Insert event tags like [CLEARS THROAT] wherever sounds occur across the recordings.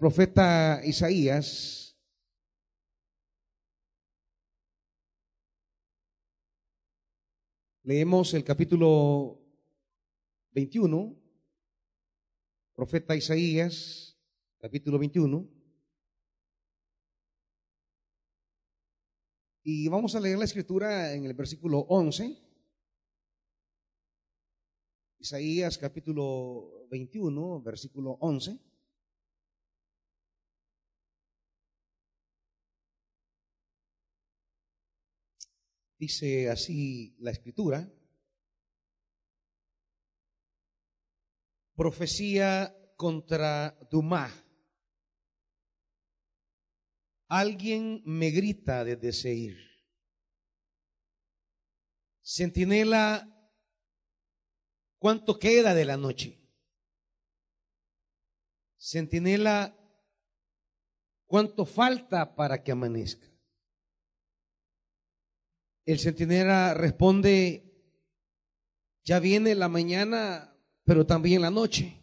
profeta Isaías, leemos el capítulo 21, profeta Isaías, capítulo 21. Y vamos a leer la escritura en el versículo 11. Isaías capítulo 21, versículo 11. Dice así la escritura. Profecía contra Dumá. Alguien me grita desde Seir. Centinela, ¿cuánto queda de la noche? Centinela, ¿cuánto falta para que amanezca? El centinela responde, ya viene la mañana, pero también la noche.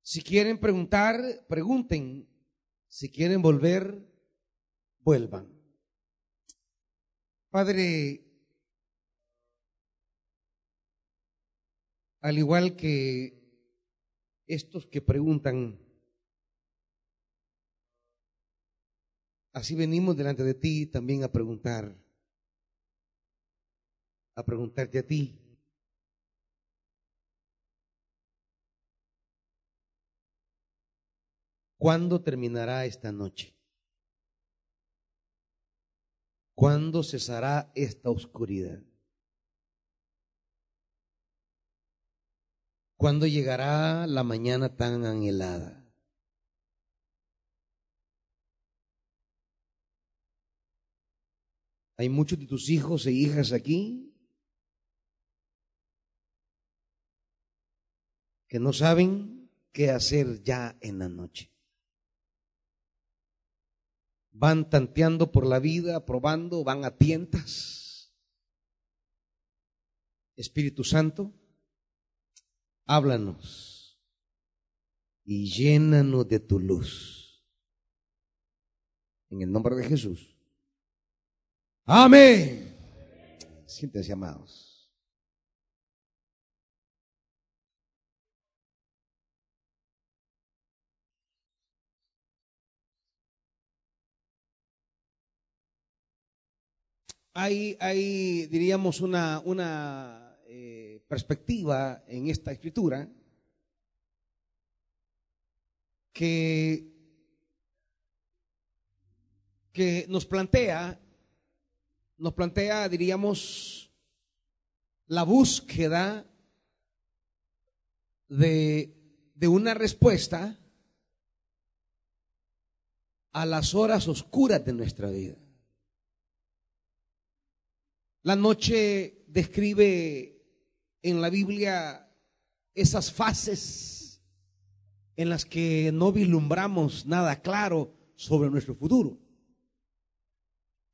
Si quieren preguntar, pregunten. Si quieren volver, vuelvan. Padre, al igual que estos que preguntan, Así venimos delante de ti también a preguntar, a preguntarte a ti. ¿Cuándo terminará esta noche? ¿Cuándo cesará esta oscuridad? ¿Cuándo llegará la mañana tan anhelada? Hay muchos de tus hijos e hijas aquí que no saben qué hacer ya en la noche. Van tanteando por la vida, probando, van a tientas. Espíritu Santo, háblanos y llénanos de tu luz. En el nombre de Jesús. Amén. Siéntense, amados. Hay, hay diríamos, una, una eh, perspectiva en esta escritura que, que nos plantea nos plantea, diríamos, la búsqueda de, una respuesta a las horas oscuras de nuestra vida. La noche describe en la Biblia esas fases en las que no vislumbramos nada claro sobre nuestro futuro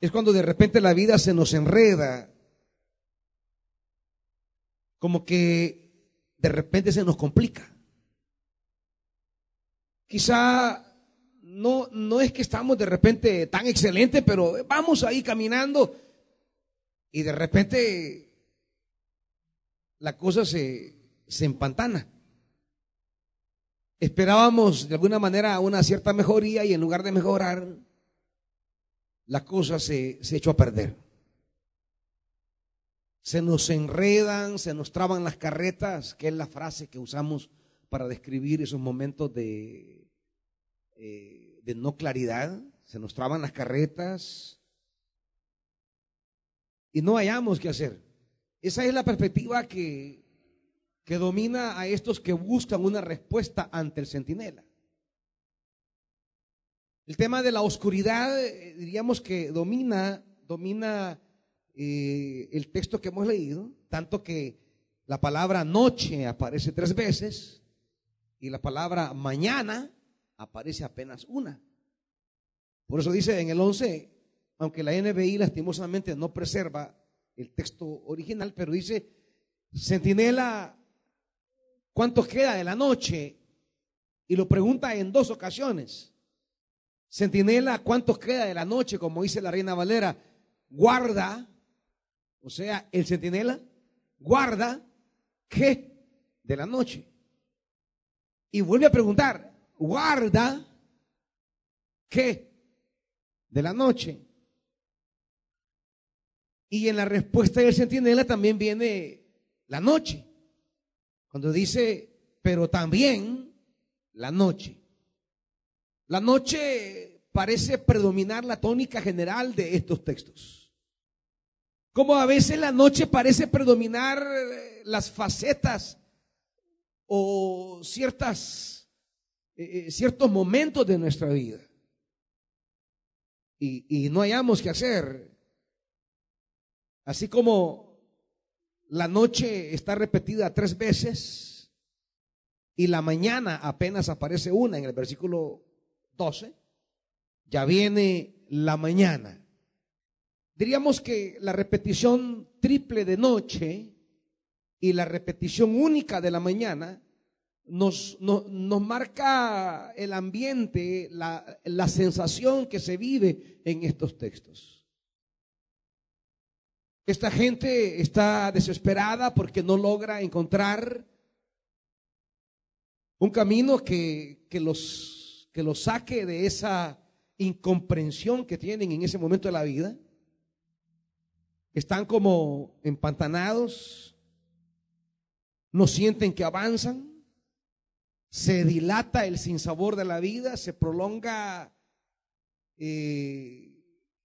es cuando de repente la vida se nos enreda, como que de repente se nos complica. Quizá no, no es que estamos de repente tan excelentes, pero vamos ahí caminando y de repente la cosa se, se empantana. Esperábamos de alguna manera una cierta mejoría y en lugar de mejorar, la cosa se, se echó a perder. Se nos enredan, se nos traban las carretas, que es la frase que usamos para describir esos momentos de, eh, de no claridad. Se nos traban las carretas y no hayamos qué hacer. Esa es la perspectiva que, que domina a estos que buscan una respuesta ante el centinela. El tema de la oscuridad, eh, diríamos que domina, domina eh, el texto que hemos leído, tanto que la palabra noche aparece tres veces y la palabra mañana aparece apenas una. Por eso dice en el 11, aunque la NBI lastimosamente no preserva el texto original, pero dice, centinela, ¿cuánto queda de la noche? y lo pregunta en dos ocasiones. Centinela, ¿cuánto queda de la noche? Como dice la reina Valera, guarda, o sea, el centinela, guarda, ¿qué? De la noche. Y vuelve a preguntar, guarda, ¿qué? De la noche. Y en la respuesta del centinela también viene la noche. Cuando dice, pero también la noche. La noche parece predominar la tónica general de estos textos. Como a veces la noche parece predominar eh, las facetas o ciertas, eh, eh, ciertos momentos de nuestra vida. Y, y no hayamos que hacer. Así como la noche está repetida tres veces y la mañana apenas aparece una en el versículo 12, ya viene la mañana. Diríamos que la repetición triple de noche y la repetición única de la mañana nos, nos marca el ambiente, la, la sensación que se vive en estos textos. Esta gente está desesperada porque no logra encontrar un camino que, que los que los saque de esa incomprensión que tienen en ese momento de la vida. Están como empantanados, no sienten que avanzan, se dilata el sinsabor de la vida, se prolonga eh,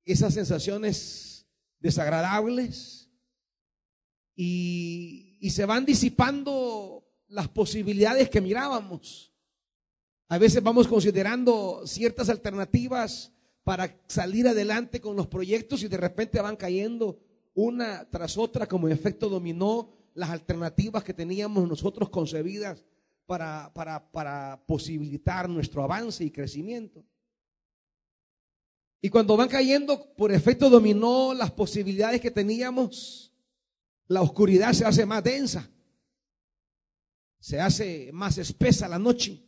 esas sensaciones desagradables y, y se van disipando las posibilidades que mirábamos. A veces vamos considerando ciertas alternativas para salir adelante con los proyectos y de repente van cayendo una tras otra como efecto dominó las alternativas que teníamos nosotros concebidas para, para, para posibilitar nuestro avance y crecimiento. Y cuando van cayendo por efecto dominó las posibilidades que teníamos, la oscuridad se hace más densa, se hace más espesa la noche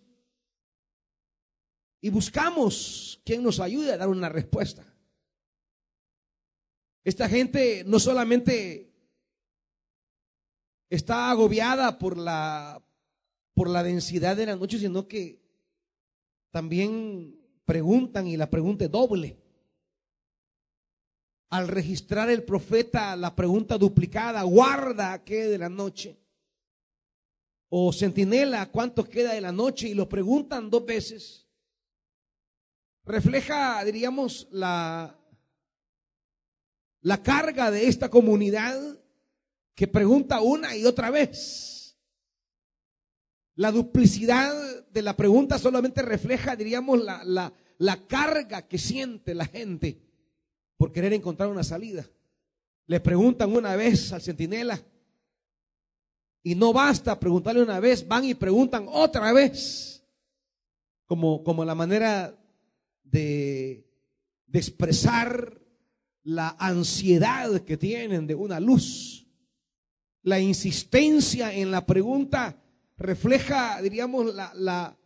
y buscamos quien nos ayude a dar una respuesta. Esta gente no solamente está agobiada por la, por la densidad de la noche, sino que también preguntan y la pregunta es doble. Al registrar el profeta la pregunta duplicada, guarda qué de la noche. O centinela, ¿cuánto queda de la noche? Y lo preguntan dos veces refleja, diríamos, la, la carga de esta comunidad que pregunta una y otra vez. La duplicidad de la pregunta solamente refleja, diríamos, la, la, la carga que siente la gente por querer encontrar una salida. Le preguntan una vez al centinela y no basta preguntarle una vez, van y preguntan otra vez, como, como la manera de, expresar la ansiedad que tienen de una luz. La insistencia en la pregunta refleja, diríamos, la, la,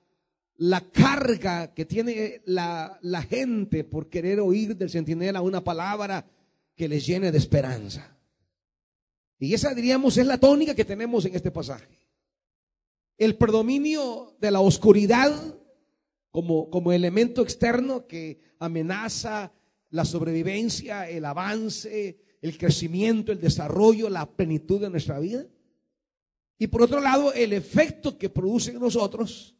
la carga que tiene la, la, gente por querer oír del centinela una palabra que les llene de esperanza. Y esa, diríamos, es la tónica que tenemos en este pasaje. El predominio de la oscuridad como, como elemento externo que amenaza la sobrevivencia, el avance, el crecimiento, el desarrollo, la plenitud de nuestra vida. Y por otro lado, el efecto que produce en nosotros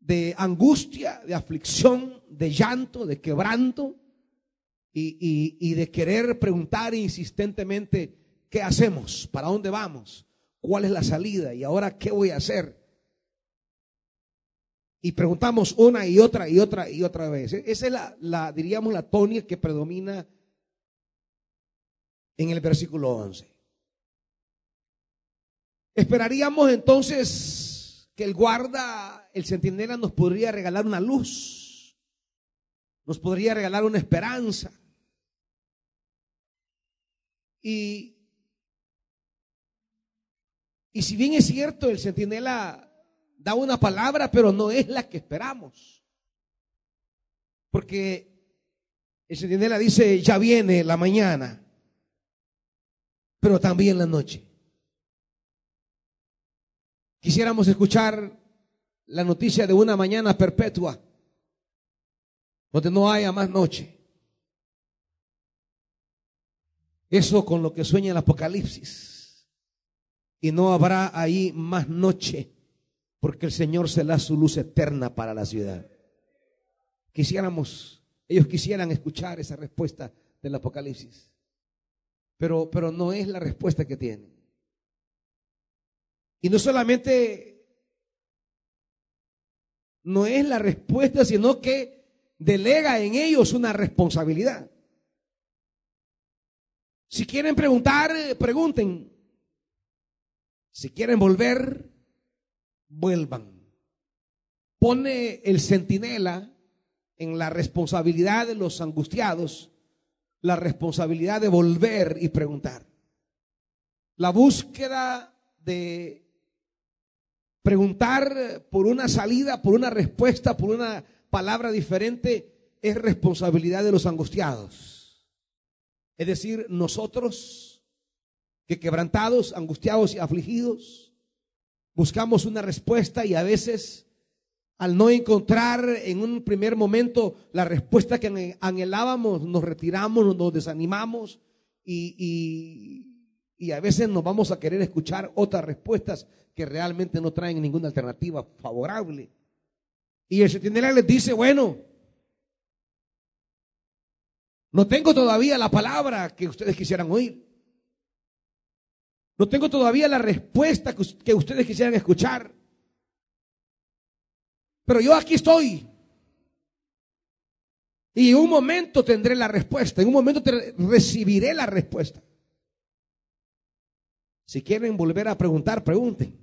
de angustia, de aflicción, de llanto, de quebranto y, y, y de querer preguntar insistentemente, ¿qué hacemos? ¿Para dónde vamos? ¿Cuál es la salida? ¿Y ahora qué voy a hacer? Y preguntamos una y otra y otra y otra vez. Esa es la, la diríamos, la tónica que predomina en el versículo 11. Esperaríamos entonces que el guarda, el centinela, nos podría regalar una luz, nos podría regalar una esperanza. Y, y si bien es cierto, el centinela da una palabra, pero no es la que esperamos. Porque el centinela dice, ya viene la mañana, pero también la noche. Quisiéramos escuchar la noticia de una mañana perpetua, donde no haya más noche. Eso con lo que sueña el Apocalipsis. Y no habrá ahí más noche, porque el Señor se da su luz eterna para la ciudad. Quisiéramos ellos quisieran escuchar esa respuesta del Apocalipsis. Pero, pero no es la respuesta que tienen. Y no solamente no es la respuesta, sino que delega en ellos una responsabilidad. Si quieren preguntar, pregunten. Si quieren volver, vuelvan. Pone el centinela en la responsabilidad de los angustiados, la responsabilidad de volver y preguntar. La búsqueda de preguntar por una salida, por una respuesta, por una palabra diferente, es responsabilidad de los angustiados. Es decir, nosotros que quebrantados, angustiados y afligidos, buscamos una respuesta y a veces al no encontrar en un primer momento la respuesta que anhelábamos, nos retiramos, nos desanimamos y, a veces nos vamos a querer escuchar otras respuestas que realmente no traen ninguna alternativa favorable. Y el centinela les dice, bueno, no tengo todavía la palabra que ustedes quisieran oír. No tengo todavía la respuesta que ustedes quisieran escuchar. Pero yo aquí estoy. Y en un momento tendré la respuesta, en un momento recibiré la respuesta. Si quieren volver a preguntar, pregunten.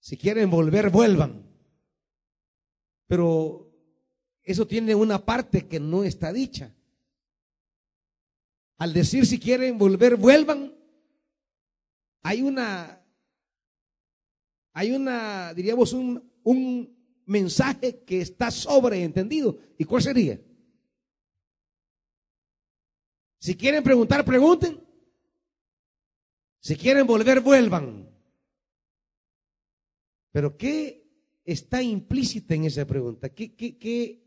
Si quieren volver, vuelvan. Pero eso tiene una parte que no está dicha. Al decir si quieren volver, vuelvan, hay una, hay una, diríamos, un, un mensaje que está sobreentendido. ¿Y cuál sería? Si quieren preguntar, pregunten. Si quieren volver, vuelvan. Pero ¿qué está implícita en esa pregunta? ¿Qué, qué, qué?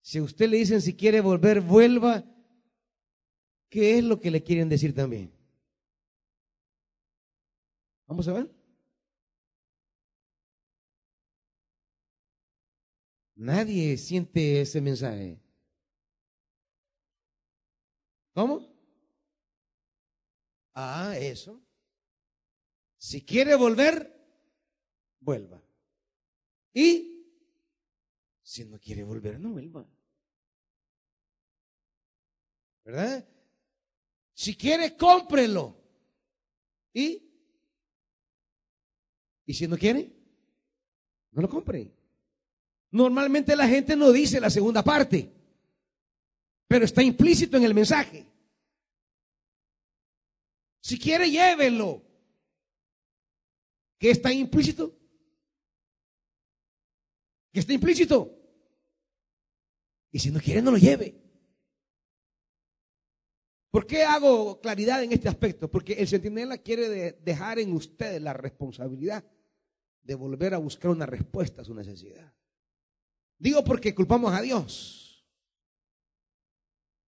Si a usted le dicen si quiere volver, vuelva, ¿qué es lo que le quieren decir también? Vamos a ver. Nadie siente ese mensaje. ¿Cómo? Ah, eso. Si quiere volver, vuelva. Y si no quiere volver, no vuelva. ¿Verdad? Si quiere, cómprelo. ¿Y? ¿Y si no quiere? No lo compre. Normalmente la gente no dice la segunda parte, pero está implícito en el mensaje. Si quiere, llévelo. ¿Qué está implícito? ¿Qué está implícito? Y si no quiere, no lo lleve. ¿Por qué hago claridad en este aspecto? Porque el centinela quiere dejar en ustedes la responsabilidad de volver a buscar una respuesta a su necesidad. Digo porque culpamos a Dios.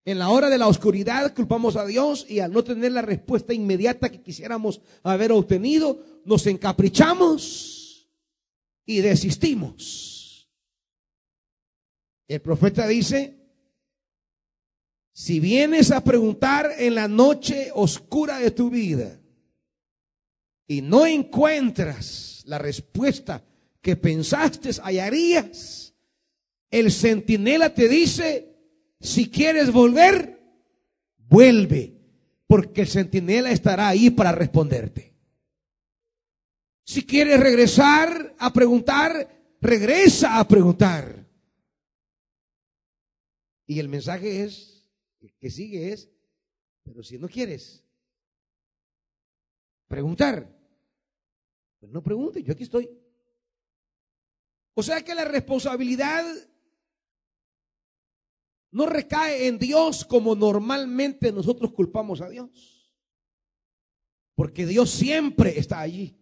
En la hora de la oscuridad culpamos a Dios y al no tener la respuesta inmediata que quisiéramos haber obtenido, nos encaprichamos y desistimos. El profeta dice, si vienes a preguntar en la noche oscura de tu vida y no encuentras la respuesta que pensaste hallarías, el centinela te dice, si quieres volver, vuelve, porque el centinela estará ahí para responderte. Si quieres regresar a preguntar, regresa a preguntar. Y el mensaje es, que sigue es, pero si no quieres preguntar, Pues no pregunte, yo aquí estoy. O sea que la responsabilidad no recae en Dios como normalmente nosotros culpamos a Dios. Porque Dios siempre está allí.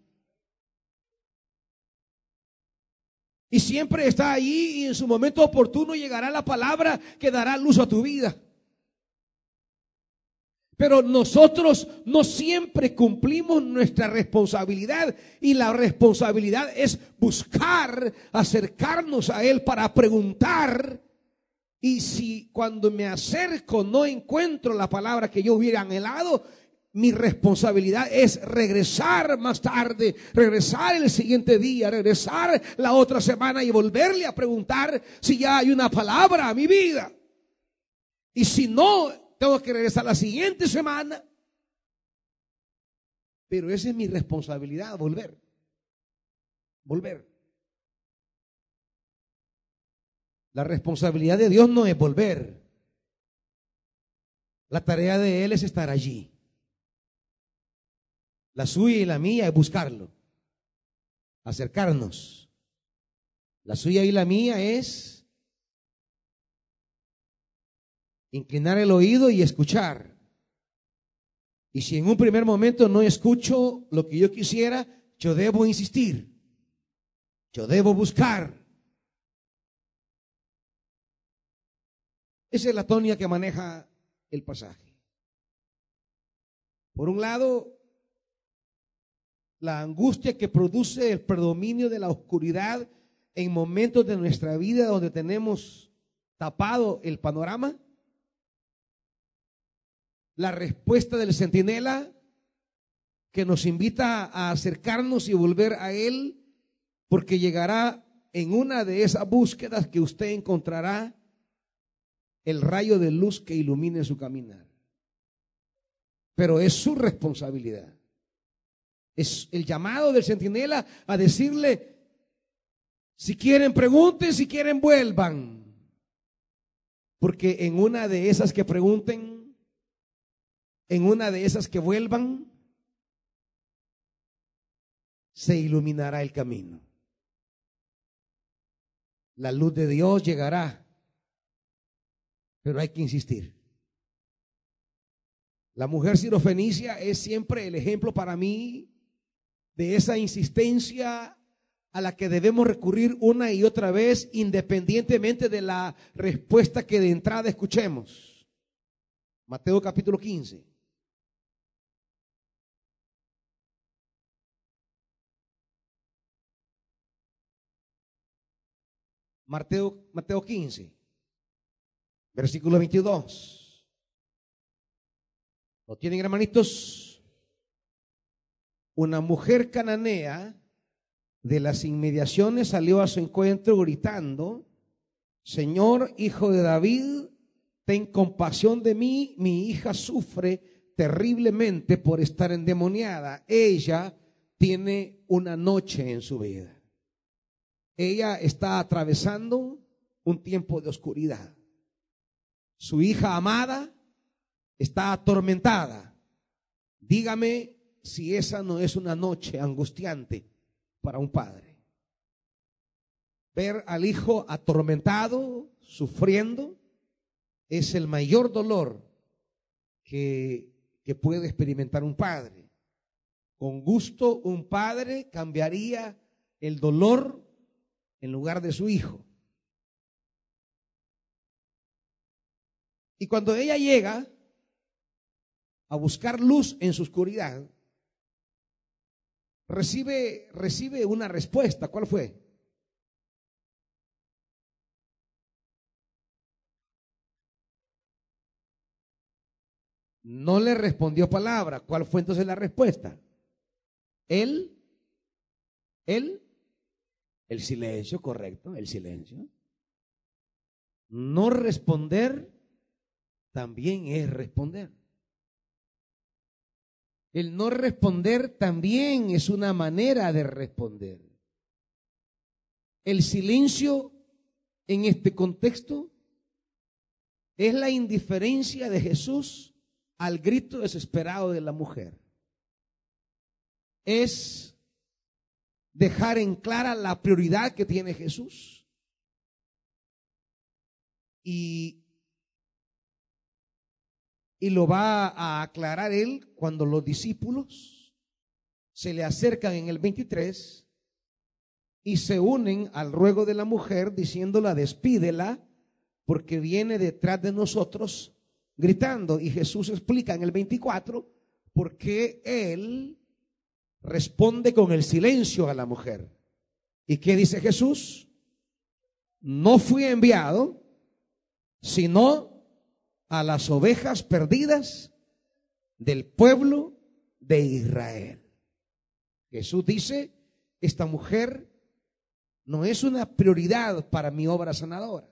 Y siempre está allí y en su momento oportuno llegará la palabra que dará luz a tu vida. Pero nosotros no siempre cumplimos nuestra responsabilidad y la responsabilidad es buscar, acercarnos a Él para preguntar. Y si cuando me acerco no encuentro la palabra que yo hubiera anhelado, mi responsabilidad es regresar más tarde, regresar el siguiente día, regresar la otra semana y volverle a preguntar si ya hay una palabra a mi vida. Y si no, tengo que regresar la siguiente semana. Pero esa es mi responsabilidad, volver. Volver. La responsabilidad de Dios no es volver. La tarea de Él es estar allí. La suya y la mía es buscarlo, acercarnos. La suya y la mía es inclinar el oído y escuchar. Y si en un primer momento no escucho lo que yo quisiera, yo debo insistir. Yo debo buscar. Esa es la tónica que maneja el pasaje. Por un lado, la angustia que produce el predominio de la oscuridad en momentos de nuestra vida donde tenemos tapado el panorama la respuesta del centinela que nos invita a acercarnos y volver a Él, porque llegará en una de esas búsquedas que usted encontrará el rayo de luz que ilumine su caminar. Pero es su responsabilidad. Es el llamado del centinela a decirle, si quieren pregunten, si quieren vuelvan. Porque en una de esas que pregunten, en una de esas que vuelvan, se iluminará el camino. La luz de Dios llegará, pero hay que insistir. La mujer sirofenicia es siempre el ejemplo para mí de esa insistencia a la que debemos recurrir una y otra vez independientemente de la respuesta que de entrada escuchemos. Mateo capítulo 15. Mateo, Mateo 15, versículo 22. ¿Lo tienen, hermanitos? Una mujer cananea de las inmediaciones salió a su encuentro gritando, Señor, hijo de David, ten compasión de mí, mi hija sufre terriblemente por estar endemoniada. Ella tiene una noche en su vida. Ella está atravesando un tiempo de oscuridad. Su hija amada está atormentada. Dígame si esa no es una noche angustiante para un padre. Ver al hijo atormentado, sufriendo, es el mayor dolor que, que puede experimentar un padre. Con gusto un padre cambiaría el dolor en lugar de su hijo. Y cuando ella llega a buscar luz en su oscuridad, recibe, recibe una respuesta. ¿Cuál fue? No le respondió palabra. ¿Cuál fue entonces la respuesta? Él, él el silencio, correcto, el silencio. No responder también es responder. El no responder también es una manera de responder. El silencio en este contexto es la indiferencia de Jesús al grito desesperado de la mujer. Es dejar en clara la prioridad que tiene Jesús. Y, y lo va a aclarar él cuando los discípulos se le acercan en el 23 y se unen al ruego de la mujer diciéndola, despídela porque viene detrás de nosotros gritando. Y Jesús explica en el 24 por qué él responde con el silencio a la mujer. ¿Y qué dice Jesús? No fui enviado, sino a las ovejas perdidas del pueblo de Israel. Jesús dice, esta mujer no es una prioridad para mi obra sanadora.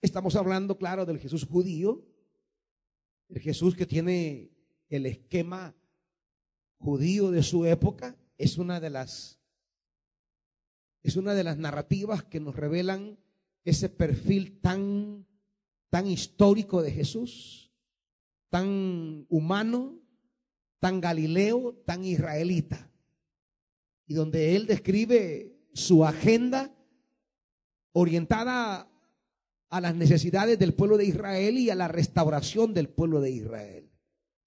Estamos hablando, claro, del Jesús judío, el Jesús que tiene el esquema judío de su época, es una de las es una de las narrativas que nos revelan ese perfil tan tan histórico de Jesús, tan humano, tan galileo, tan israelita. Y donde él describe su agenda orientada a las necesidades del pueblo de Israel y a la restauración del pueblo de Israel.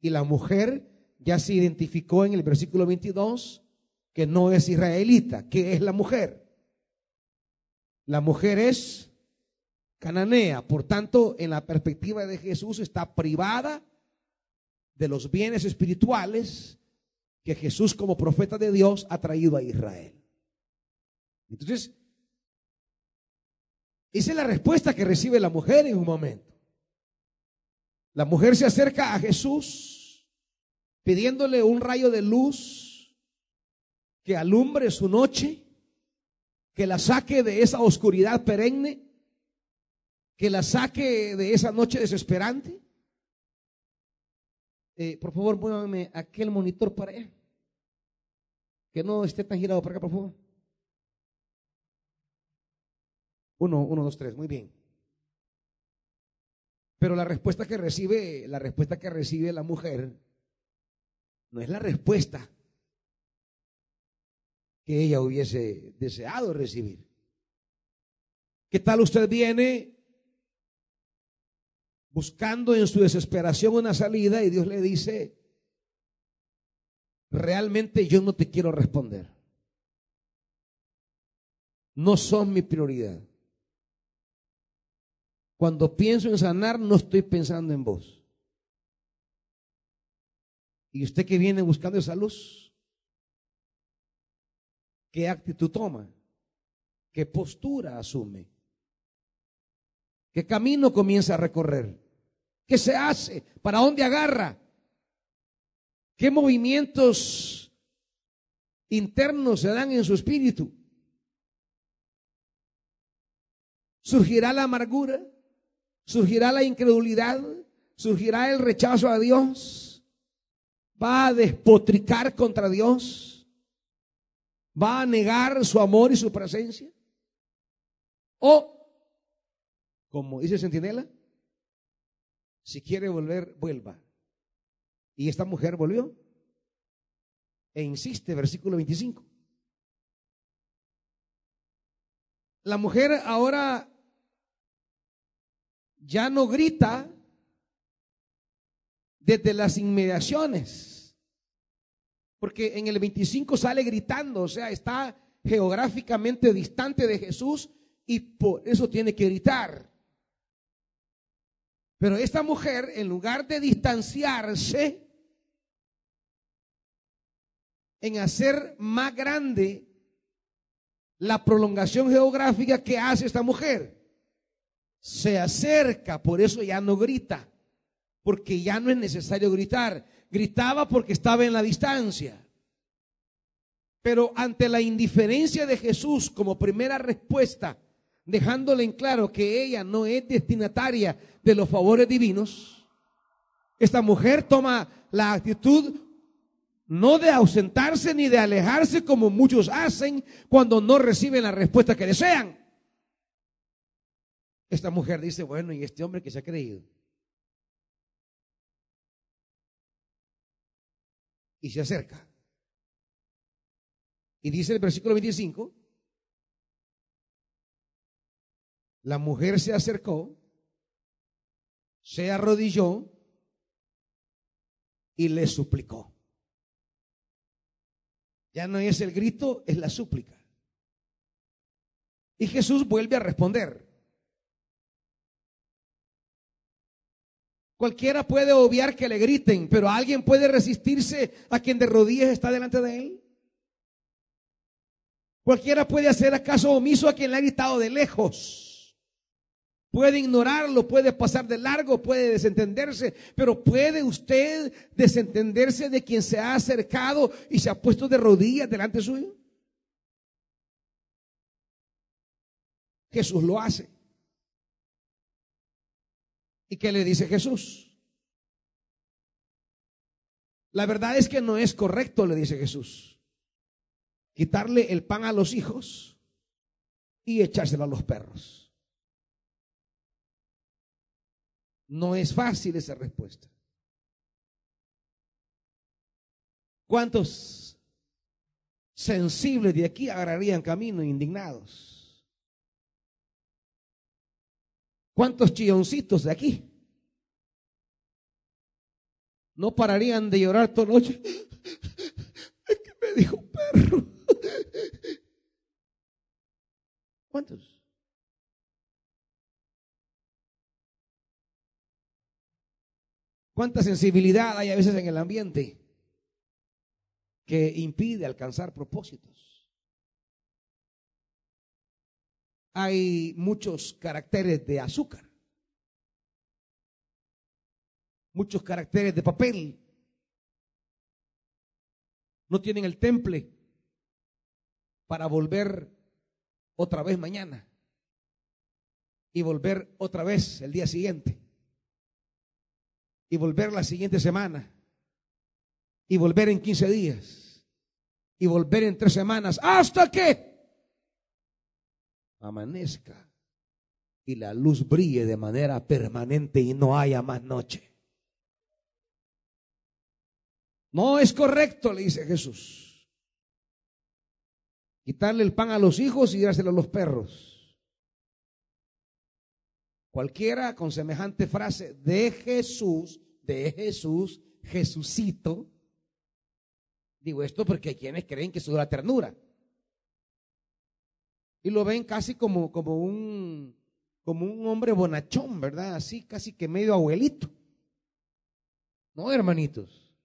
Y la mujer ya se identificó en el versículo 22 que no es israelita. ¿Qué es la mujer? La mujer es cananea. Por tanto, en la perspectiva de Jesús está privada de los bienes espirituales que Jesús como profeta de Dios ha traído a Israel. Entonces, esa es la respuesta que recibe la mujer en un momento. La mujer se acerca a Jesús pidiéndole un rayo de luz que alumbre su noche, que la saque de esa oscuridad perenne, que la saque de esa noche desesperante. Eh, por favor, muévame aquel monitor para allá. Que no esté tan girado para acá, por favor. Uno, uno, dos, tres, muy bien. Pero la respuesta que recibe, la respuesta que recibe la mujer, no es la respuesta que ella hubiese deseado recibir. ¿Qué tal usted viene buscando en su desesperación una salida y Dios le dice, realmente yo no te quiero responder? No son mi prioridad. Cuando pienso en sanar, no estoy pensando en vos. Y usted que viene buscando esa luz, ¿qué actitud toma? ¿Qué postura asume? ¿Qué camino comienza a recorrer? ¿Qué se hace? ¿Para dónde agarra? ¿Qué movimientos internos se dan en su espíritu? ¿Surgirá la amargura? surgirá la incredulidad, surgirá el rechazo a Dios, va a despotricar contra Dios, va a negar su amor y su presencia. O, como dice Centinela, si quiere volver, vuelva. Y esta mujer volvió. E insiste, versículo 25. La mujer ahora ya no grita desde las inmediaciones. Porque en el 25 sale gritando, o sea, está geográficamente distante de Jesús y por eso tiene que gritar. Pero esta mujer, en lugar de distanciarse, en hacer más grande la prolongación geográfica que hace esta mujer, se acerca, por eso ya no grita, porque ya no es necesario gritar. Gritaba porque estaba en la distancia. Pero ante la indiferencia de Jesús como primera respuesta, dejándole en claro que ella no es destinataria de los favores divinos, esta mujer toma la actitud no de ausentarse ni de alejarse como muchos hacen cuando no reciben la respuesta que desean. Esta mujer dice, bueno, ¿y este hombre que se ha creído? Y se acerca. Y dice el versículo 25, la mujer se acercó, se arrodilló y le suplicó. Ya no es el grito, es la súplica. Y Jesús vuelve a responder. Cualquiera puede obviar que le griten, pero alguien puede resistirse a quien de rodillas está delante de él. Cualquiera puede hacer acaso omiso a quien le ha gritado de lejos. Puede ignorarlo, puede pasar de largo, puede desentenderse, pero ¿puede usted desentenderse de quien se ha acercado y se ha puesto de rodillas delante suyo? Jesús lo hace. ¿Y qué le dice Jesús? La verdad es que no es correcto, le dice Jesús, quitarle el pan a los hijos y echárselo a los perros. No es fácil esa respuesta. ¿Cuántos sensibles de aquí agarrarían camino indignados? ¿Cuántos chilloncitos de aquí? No pararían de llorar toda noche. [LAUGHS] Es que me dijo perro. [LAUGHS] ¿Cuántos? ¿Cuánta sensibilidad hay a veces en el ambiente que impide alcanzar propósitos? Hay muchos caracteres de azúcar, muchos caracteres de papel. No tienen el temple para volver otra vez mañana y volver otra vez el día siguiente y volver la siguiente semana y volver en 15 días y volver en tres semanas hasta que amanezca y la luz brille de manera permanente y no haya más noche. No es correcto, le dice Jesús. Quitarle el pan a los hijos y dárselo a los perros. Cualquiera con semejante frase de Jesús, de Jesús, Jesucito. Digo esto porque hay quienes creen que es la ternura y lo ven casi como, como, un, como un hombre bonachón, ¿verdad? Así casi que medio abuelito. No, hermanitos.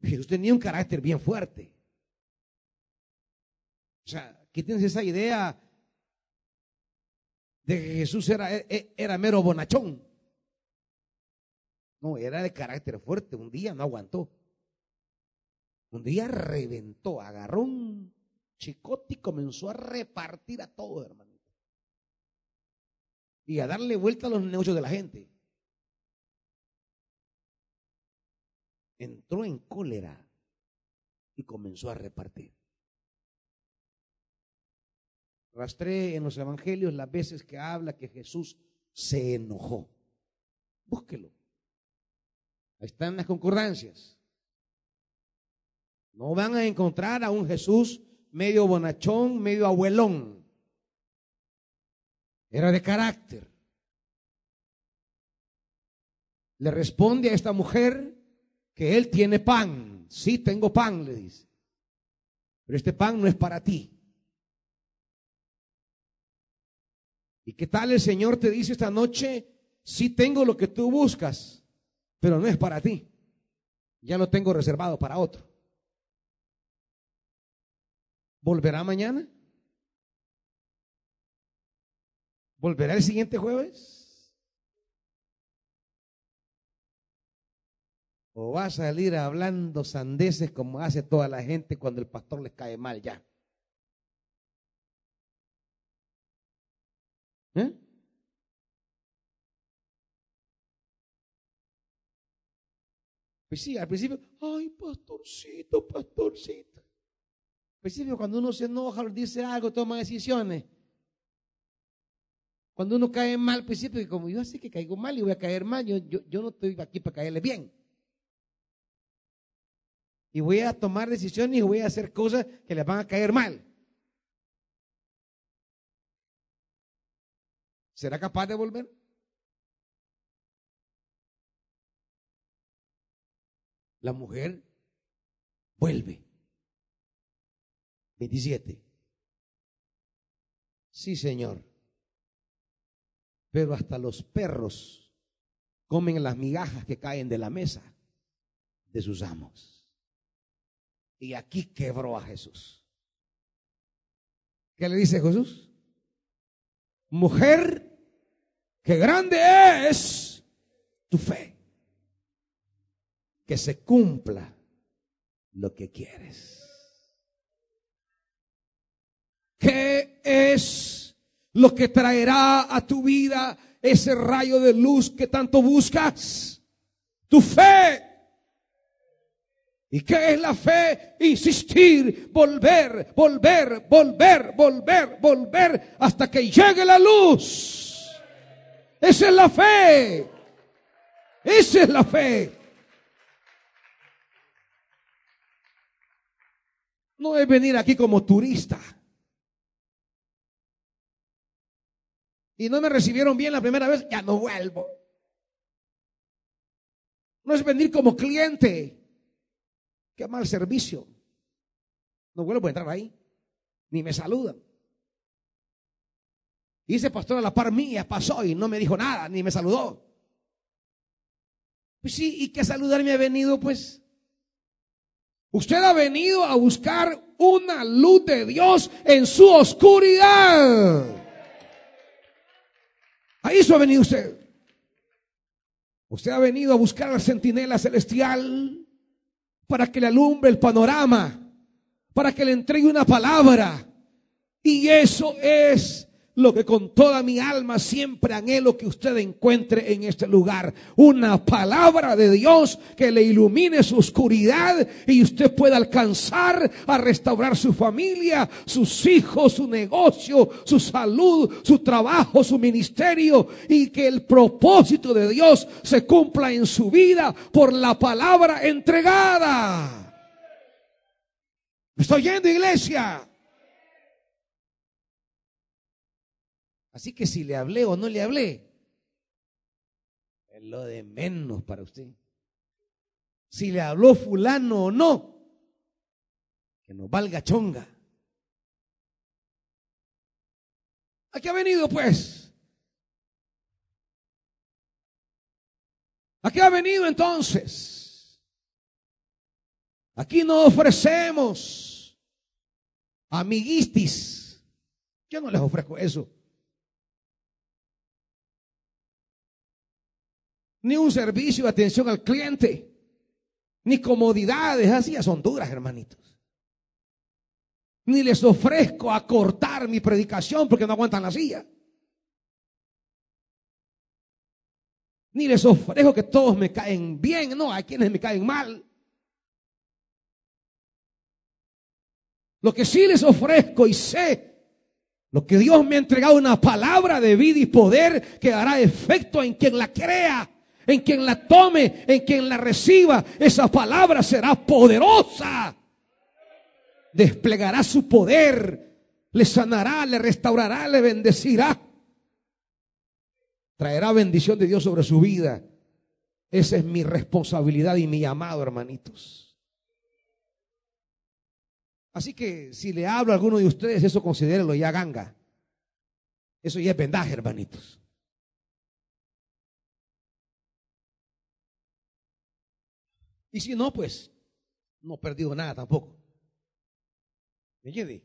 Jesús tenía un carácter bien fuerte. O sea, quítense esa idea de que Jesús era, e, e, era mero bonachón. No, era de carácter fuerte. Un día no aguantó. Un día reventó, agarró un Chicote comenzó a repartir a todo, hermanito. Y a darle vuelta a los negocios de la gente. Entró en cólera y comenzó a repartir. Rastré en los evangelios las veces que habla que Jesús se enojó. Búsquelo. Ahí están las concordancias. No van a encontrar a un Jesús medio bonachón, medio abuelón. Era de carácter. Le responde a esta mujer que él tiene pan. Sí, tengo pan, le dice. Pero este pan no es para ti. ¿Y qué tal el Señor te dice esta noche? Sí tengo lo que tú buscas, pero no es para ti. Ya lo tengo reservado para otro. ¿Volverá mañana? ¿Volverá el siguiente jueves? ¿O va a salir hablando sandeces como hace toda la gente cuando el pastor les cae mal ya? ¿Eh? Pues sí, al principio, ay, pastorcito, pastorcito principio, cuando uno se enoja, dice algo, toma decisiones. Cuando uno cae mal, al principio, y como yo sé que caigo mal y voy a caer mal, yo, yo, no estoy aquí para caerle bien. y voy a tomar decisiones y voy a hacer cosas que les van a caer mal. ¿Será capaz de volver? La mujer vuelve. 27. Sí, Señor. Pero hasta los perros comen las migajas que caen de la mesa de sus amos. Y aquí quebró a Jesús. ¿Qué le dice Jesús? Mujer, qué grande es tu fe. Que se cumpla lo que quieres. ¿Qué es lo que traerá a tu vida ese rayo de luz que tanto buscas? Tu fe. ¿Y qué es la fe? Insistir, volver, volver, volver, volver, volver hasta que llegue la luz. Esa es la fe. Esa es la fe. No es venir aquí como turista. Y no me recibieron bien la primera vez, ya no vuelvo. No es venir como cliente. Qué mal servicio. No vuelvo a entrar ahí. Ni me saludan. Y ese pastor a la par mía pasó y no me dijo nada, ni me saludó. Pues sí, ¿y qué saludarme ha venido pues? Usted ha venido a buscar una luz de Dios en su oscuridad. A eso ha venido usted. Usted ha venido a buscar a la centinela celestial para que le alumbre el panorama, para que le entregue una palabra. Y eso es lo que con toda mi alma siempre anhelo que usted encuentre en este lugar. Una palabra de Dios que le ilumine su oscuridad y usted pueda alcanzar a restaurar su familia, sus hijos, su negocio, su salud, su trabajo, su ministerio y que el propósito de Dios se cumpla en su vida por la palabra entregada. ¿Me estoy yendo, iglesia? Así que si le hablé o no le hablé, es lo de menos para usted. Si le habló fulano o no, que nos valga chonga. ¿A qué ha venido pues? ¿A qué ha venido entonces? Aquí no ofrecemos amiguistis. Yo no les ofrezco eso. Ni un servicio de atención al cliente, ni comodidades, así ya son duras, hermanitos. Ni les ofrezco acortar mi predicación porque no aguantan la silla. Ni les ofrezco que todos me caen bien, no, hay quienes me caen mal. Lo que sí les ofrezco y sé, lo que Dios me ha entregado una palabra de vida y poder que hará efecto en quien la crea en quien la tome, en quien la reciba, esa palabra será poderosa. Desplegará su poder, le sanará, le restaurará, le bendecirá. Traerá bendición de Dios sobre su vida. Esa es mi responsabilidad y mi llamado, hermanitos. Así que si le hablo a alguno de ustedes, eso considérelo ya ganga. Eso ya es vendaje, hermanitos. Y si no, pues no he perdido nada tampoco. ¿Me entiende?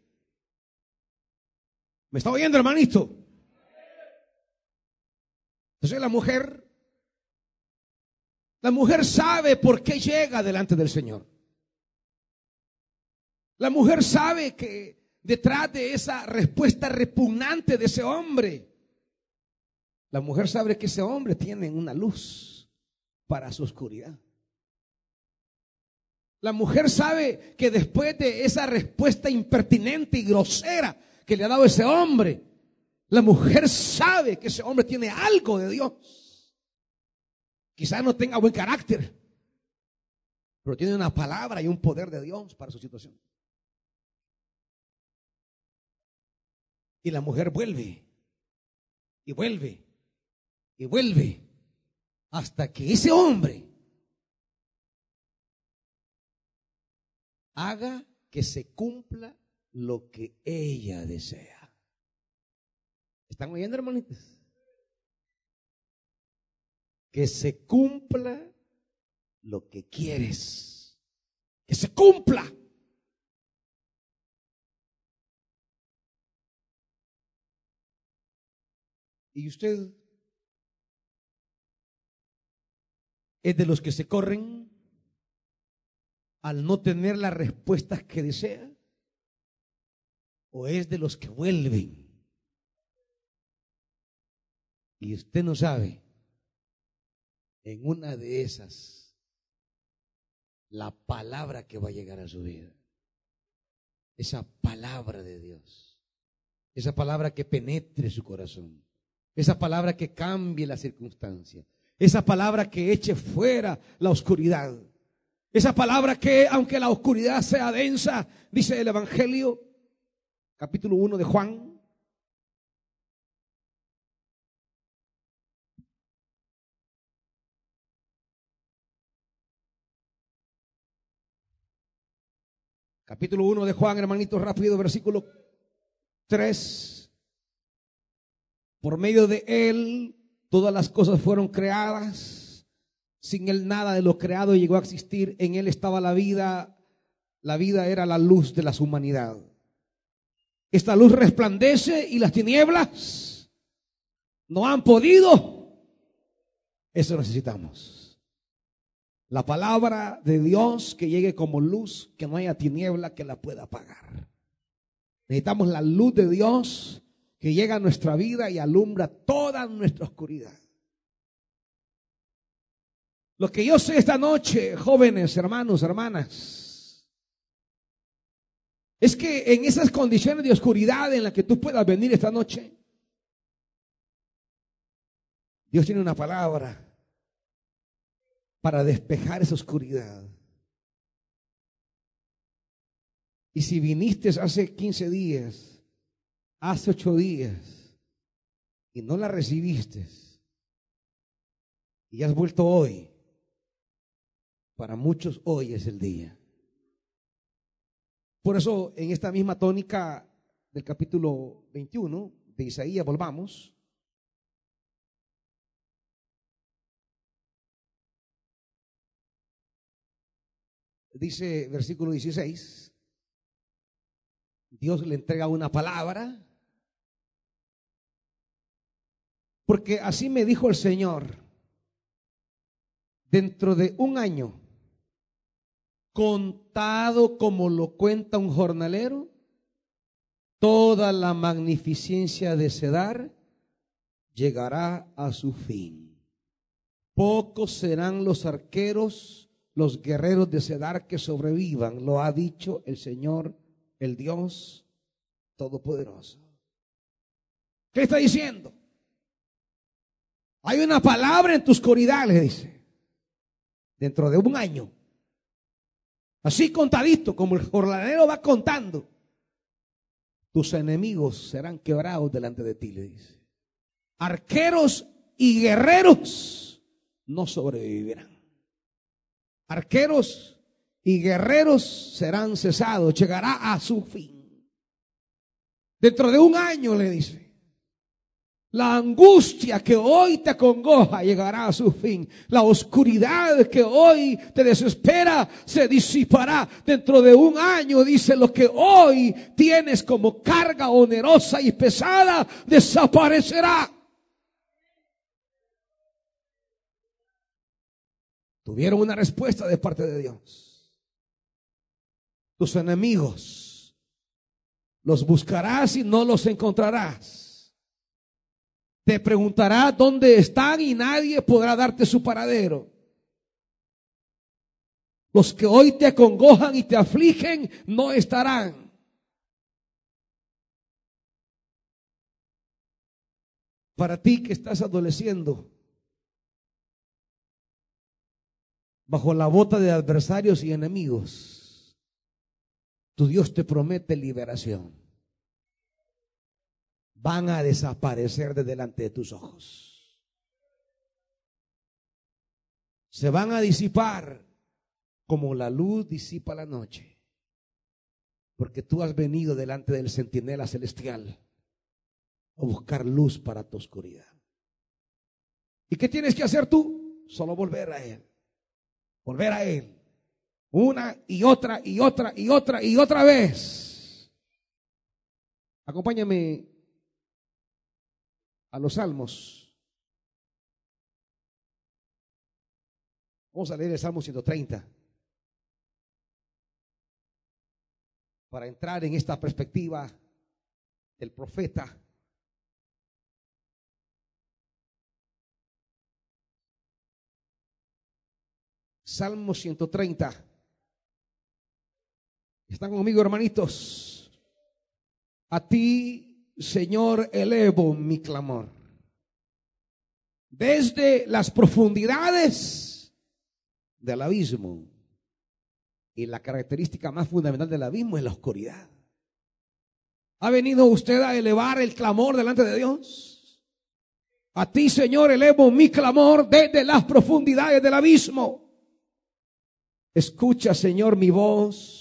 ¿Me está oyendo, hermanito? Entonces la mujer, la mujer sabe por qué llega delante del Señor. La mujer sabe que detrás de esa respuesta repugnante de ese hombre, la mujer sabe que ese hombre tiene una luz para su oscuridad. La mujer sabe que después de esa respuesta impertinente y grosera que le ha dado ese hombre, la mujer sabe que ese hombre tiene algo de Dios. Quizás no tenga buen carácter. pero tiene una palabra y un poder de Dios para su situación. Y la mujer vuelve, y vuelve, y vuelve, hasta que ese hombre haga que se cumpla lo que ella desea. ¿Están oyendo, hermanitos? Que se cumpla lo que quieres. Que se cumpla. ¿Y usted es de los que se corren al no tener las respuestas que desea? ¿O es de los que vuelven? Y usted no sabe, en una de esas, la palabra que va a llegar a su vida. Esa palabra de Dios. Esa palabra que penetre su corazón. Esa palabra que cambie la circunstancia. Esa palabra que eche fuera la oscuridad. Esa palabra que, aunque la oscuridad sea densa, dice el Evangelio, capítulo 1 de Juan, capítulo 1 de Juan, hermanito, rápido, versículo 3. Por medio de él, todas las cosas fueron creadas. Sin él nada de lo creado llegó a existir. En él estaba la vida. La vida era la luz de la humanidad. Esta luz resplandece y las tinieblas no han podido. Eso necesitamos. La palabra de Dios que llegue como luz, que no haya tiniebla que la pueda apagar. Necesitamos la luz de Dios que llega a nuestra vida y alumbra toda nuestra oscuridad. Lo que yo sé esta noche, jóvenes, hermanos, hermanas, es que en esas condiciones de oscuridad en las que tú puedas venir esta noche, Dios tiene una palabra para despejar esa oscuridad. Y si viniste hace 15 días, hace 8 días, y no la recibiste, y has vuelto hoy, para muchos hoy es el día. Por eso, en esta misma tónica del capítulo 21 de Isaías, volvamos. dice versículo 16, Dios le entrega una palabra, porque así me dijo el Señor, dentro de un año, contado como lo cuenta un jornalero, toda la magnificencia de Cedar llegará a su fin. Pocos serán los arqueros los guerreros de Cedar que sobrevivan, lo ha dicho el Señor, el Dios Todopoderoso. ¿Qué está diciendo? Hay una palabra en tu oscuridad, le dice, dentro de un año. Así contadito, como el jornalero va contando, tus enemigos serán quebrados delante de ti, le dice. Arqueros y guerreros no sobrevivirán arqueros y guerreros serán cesados, llegará a su fin. Dentro de un año, le dice, la angustia que hoy te acongoja llegará a su fin. La oscuridad que hoy te desespera se disipará. Dentro de un año, dice, lo que hoy tienes como carga onerosa y pesada desaparecerá. Tuvieron una respuesta de parte de Dios. Tus enemigos los buscarás y no los encontrarás. Te preguntarás dónde están y nadie podrá darte su paradero. Los que hoy te acongojan y te afligen no estarán. Para ti que estás adoleciendo, bajo la bota de adversarios y enemigos, tu Dios te promete liberación. Van a desaparecer de delante de tus ojos. Se van a disipar como la luz disipa la noche. Porque tú has venido delante del centinela celestial a buscar luz para tu oscuridad. ¿Y qué tienes que hacer tú? Solo volver a Él. Volver a Él. Una y otra y otra y otra y otra vez. Acompáñame a los salmos. Vamos a leer el Salmo 130. Para entrar en esta perspectiva del profeta. Salmo 130. ¿Están conmigo, hermanitos? A ti, Señor, elevo mi clamor. Desde las profundidades del abismo. Y la característica más fundamental del abismo es la oscuridad. ¿Ha venido usted a elevar el clamor delante de Dios? A ti, Señor, elevo mi clamor desde las profundidades del abismo. Escucha, Señor, mi voz.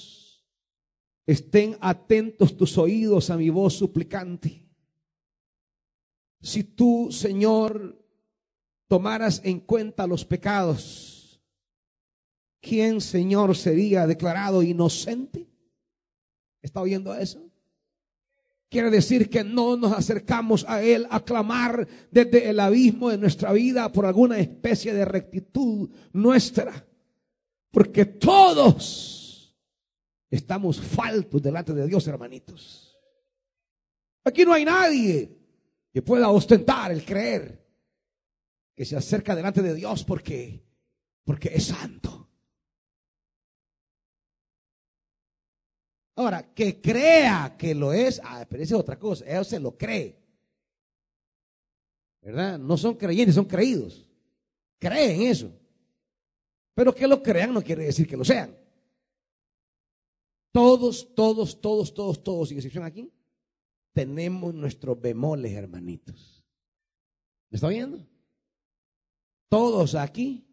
Estén atentos tus oídos a mi voz suplicante. Si tú, Señor, tomaras en cuenta los pecados, ¿quién, Señor, sería declarado inocente? ¿Está oyendo eso? Quiere decir que no nos acercamos a Él a clamar desde el abismo de nuestra vida por alguna especie de rectitud nuestra. Porque todos estamos faltos delante de Dios, hermanitos. Aquí no hay nadie que pueda ostentar el creer que se acerca delante de Dios porque porque es santo. Ahora, que crea que lo es, ah, pero esa es otra cosa, él se lo cree. ¿Verdad? No son creyentes, son creídos. Creen eso. Pero que lo crean no quiere decir que lo sean. Todos, todos, todos, todos, todos, sin excepción aquí, tenemos nuestros bemoles, hermanitos. ¿Me está viendo? Todos aquí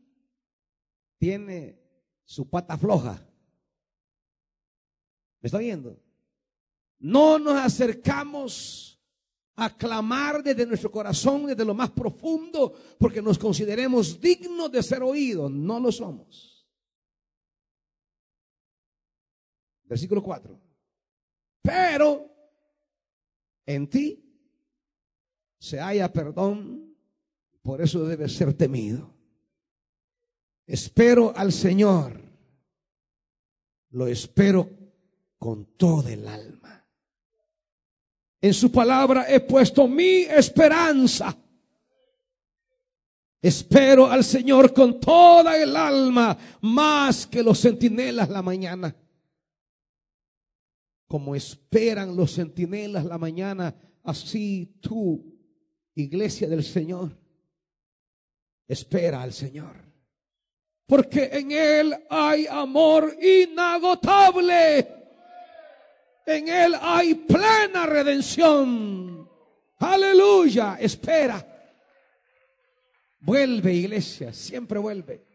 tiene su pata floja. ¿Me está viendo? No nos acercamos a clamar desde nuestro corazón, desde lo más profundo, porque nos consideremos dignos de ser oídos. No lo somos. Versículo 4. Pero en ti se haya perdón, por eso debe ser temido. Espero al Señor, lo espero con todo el alma. En su palabra he puesto mi esperanza. Espero al Señor con toda el alma, más que los centinelas la mañana. Como esperan los centinelas la mañana, así tú, iglesia del Señor, espera al Señor. Porque en Él hay amor inagotable. En Él hay plena redención. Aleluya. Espera. Vuelve, iglesia. Siempre vuelve.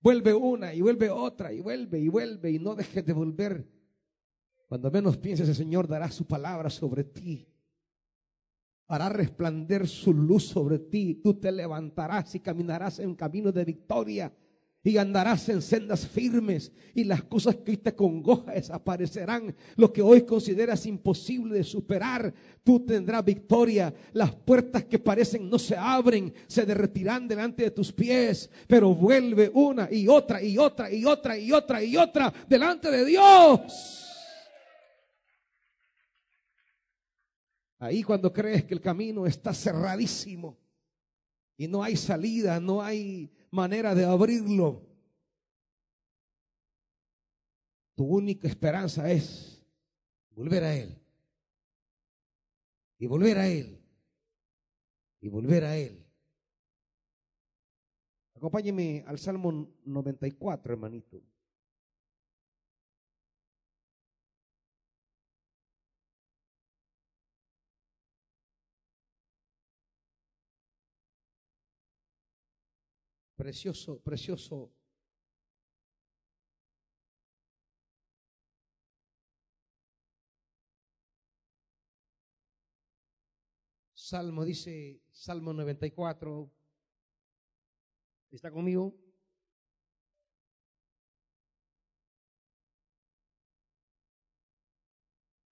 Vuelve una y vuelve otra y vuelve y vuelve y no dejes de volver. Cuando menos pienses, el Señor dará su palabra sobre ti. Hará resplandecer su luz sobre ti. Tú te levantarás y caminarás en camino de victoria y andarás en sendas firmes y las cosas que hoy te congoja desaparecerán. Lo que hoy consideras imposible de superar, tú tendrás victoria. Las puertas que parecen no se abren, se derretirán delante de tus pies, pero vuelve una y otra y otra y otra y otra y otra delante de Dios. Ahí cuando crees que el camino está cerradísimo y no hay salida, no hay manera de abrirlo. Tu única esperanza es volver a Él. Y volver a Él. Y volver a Él. Acompáñeme al Salmo 94, hermanito. Precioso, precioso. Salmo dice, Salmo 94. ¿Está conmigo?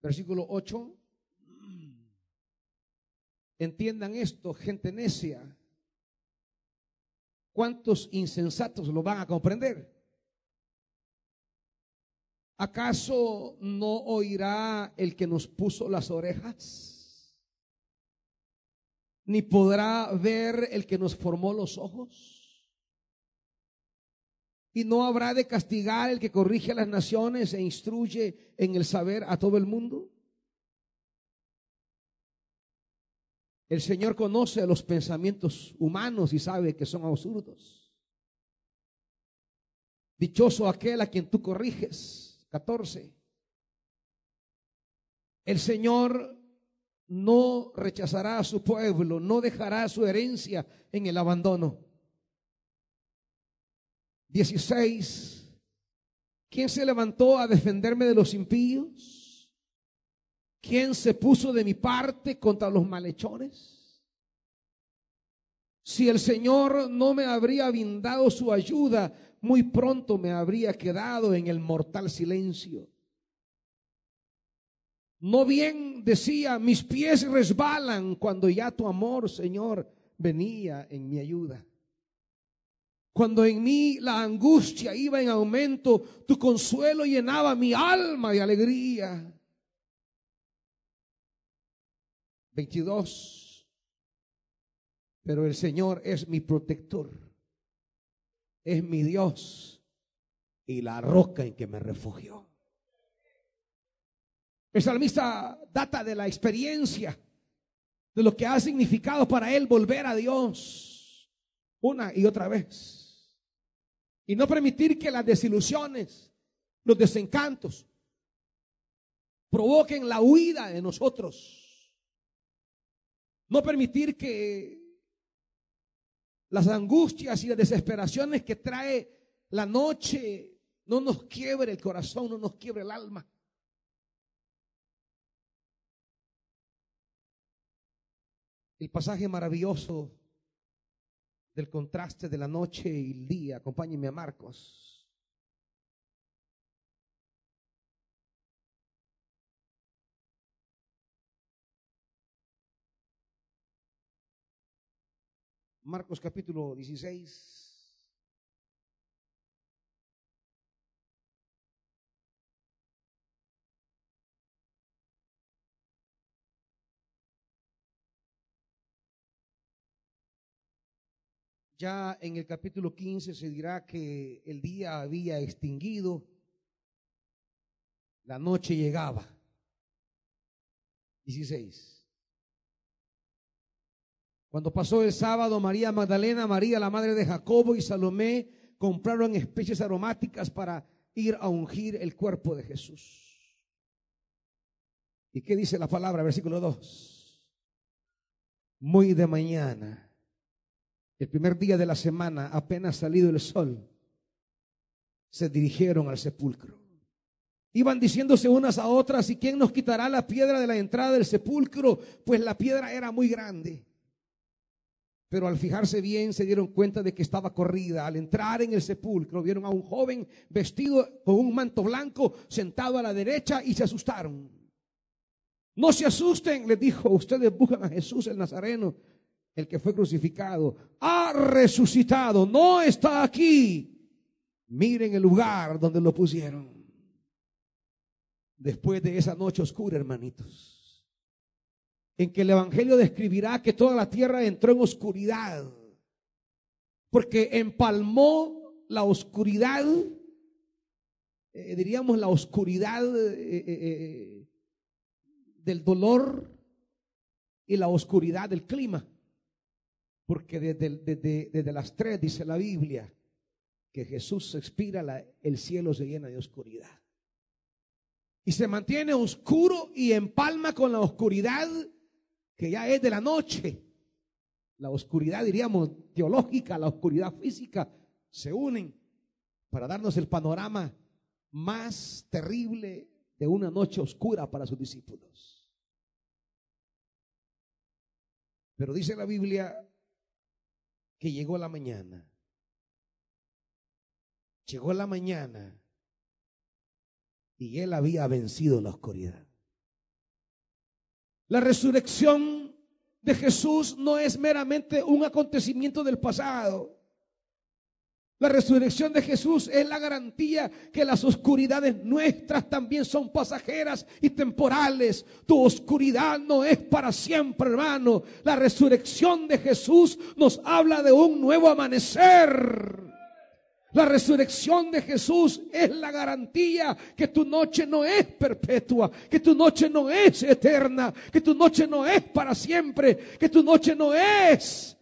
Versículo 8. [CLEARS THROAT] Entiendan esto, gente necia. ¿Cuántos insensatos lo van a comprender? ¿Acaso no oirá el que nos puso las orejas? ¿Ni podrá ver el que nos formó los ojos? ¿Y no habrá de castigar el que corrige a las naciones e instruye en el saber a todo el mundo? El Señor conoce los pensamientos humanos y sabe que son absurdos. Dichoso aquel a quien tú corriges. 14. El Señor no rechazará a su pueblo, no dejará su herencia en el abandono. 16. ¿Quién se levantó a defenderme de los impíos? ¿Quién se puso de mi parte contra los malhechores? Si el Señor no me habría brindado su ayuda, muy pronto me habría quedado en el mortal silencio. No bien decía, mis pies resbalan cuando ya tu amor, Señor, venía en mi ayuda. Cuando en mí la angustia iba en aumento, tu consuelo llenaba mi alma de alegría. 22. Pero el Señor es mi protector, es mi Dios y la roca en que me refugio. El salmista data de la experiencia, de lo que ha significado para él volver a Dios una y otra vez. Y no permitir que las desilusiones, los desencantos, provoquen la huida de nosotros no permitir que las angustias y las desesperaciones que trae la noche no nos quiebre el corazón, no nos quiebre el alma. El pasaje maravilloso del contraste de la noche y el día. Acompáñenme a Marcos. Marcos capítulo 16. Ya en el capítulo 15 se dirá que el día había extinguido, la noche llegaba. 16. Cuando pasó el sábado, María Magdalena, María la madre de Jacobo y Salomé compraron especies aromáticas para ir a ungir el cuerpo de Jesús. ¿Y qué dice la palabra? Versículo 2. Muy de mañana, el primer día de la semana, apenas salido el sol, se dirigieron al sepulcro. Iban diciéndose unas a otras, ¿y quién nos quitará la piedra de la entrada del sepulcro? Pues la piedra era muy grande. Pero al fijarse bien se dieron cuenta de que estaba corrida. Al entrar en el sepulcro vieron a un joven vestido con un manto blanco sentado a la derecha y se asustaron. No se asusten, les dijo, ustedes buscan a Jesús el Nazareno, el que fue crucificado. Ha resucitado, no está aquí. Miren el lugar donde lo pusieron. Después de esa noche oscura, hermanitos en que el Evangelio describirá que toda la tierra entró en oscuridad, porque empalmó la oscuridad, eh, diríamos la oscuridad eh, eh, del dolor y la oscuridad del clima. Porque desde, desde, desde las tres dice la Biblia que Jesús expira, la, el cielo se llena de oscuridad. Y se mantiene oscuro y empalma con la oscuridad que ya es de la noche. La oscuridad, diríamos, teológica, la oscuridad física, se unen para darnos el panorama más terrible de una noche oscura para sus discípulos. Pero dice la Biblia que llegó la mañana. Llegó la mañana y él había vencido la oscuridad. La resurrección de Jesús no es meramente un acontecimiento del pasado. La resurrección de Jesús es la garantía que las oscuridades nuestras también son pasajeras y temporales. Tu oscuridad no es para siempre, hermano. La resurrección de Jesús nos habla de un nuevo amanecer. La resurrección de Jesús es la garantía que tu noche no es perpetua, que tu noche no es eterna, que tu noche no es para siempre, que tu noche no es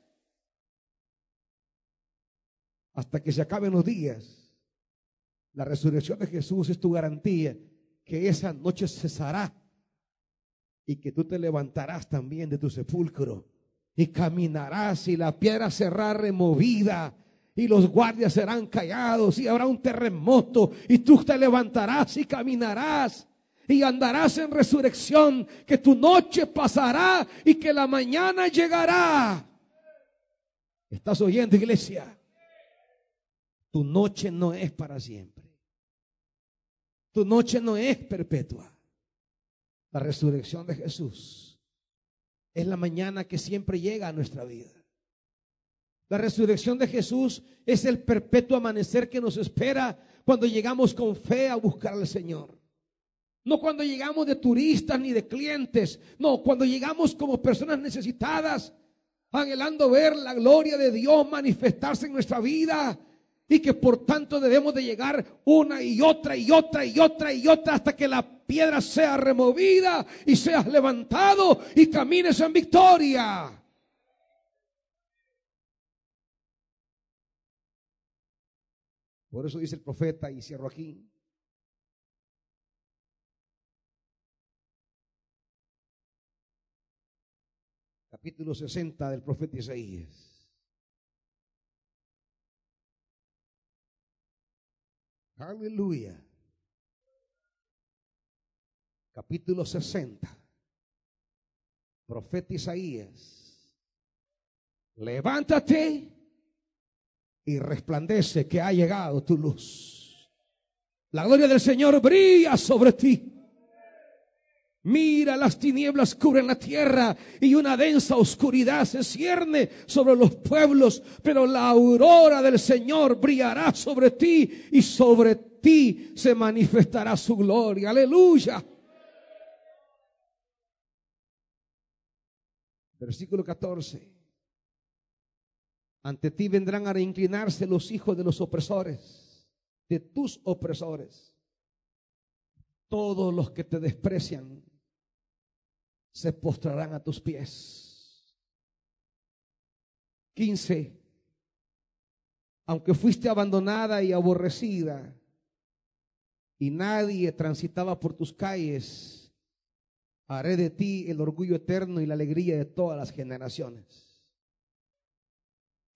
hasta que se acaben los días. La resurrección de Jesús es tu garantía que esa noche cesará y que tú te levantarás también de tu sepulcro y caminarás y la piedra será removida y los guardias serán callados y habrá un terremoto y tú te levantarás y caminarás y andarás en resurrección, que tu noche pasará y que la mañana llegará. ¿Estás oyendo, iglesia? Tu noche no es para siempre. Tu noche no es perpetua. La resurrección de Jesús es la mañana que siempre llega a nuestra vida. La resurrección de Jesús es el perpetuo amanecer que nos espera cuando llegamos con fe a buscar al Señor. No cuando llegamos de turistas ni de clientes, no, cuando llegamos como personas necesitadas, anhelando ver la gloria de Dios manifestarse en nuestra vida y que por tanto debemos de llegar una y otra y otra y otra y otra hasta que la piedra sea removida y seas levantado y camines en victoria. Por eso dice el profeta, y cierro aquí, capítulo 60 del profeta Isaías. Aleluya. Capítulo 60. Profeta Isaías. Levántate y resplandece que ha llegado tu luz. La gloria del Señor brilla sobre ti. Mira, las tinieblas cubren la tierra y una densa oscuridad se cierne sobre los pueblos, pero la aurora del Señor brillará sobre ti y sobre ti se manifestará su gloria. Aleluya. Versículo 14. Ante ti vendrán a reinclinarse los hijos de los opresores, de tus opresores. Todos los que te desprecian se postrarán a tus pies. 15. Aunque fuiste abandonada y aborrecida y nadie transitaba por tus calles, haré de ti el orgullo eterno y la alegría de todas las generaciones.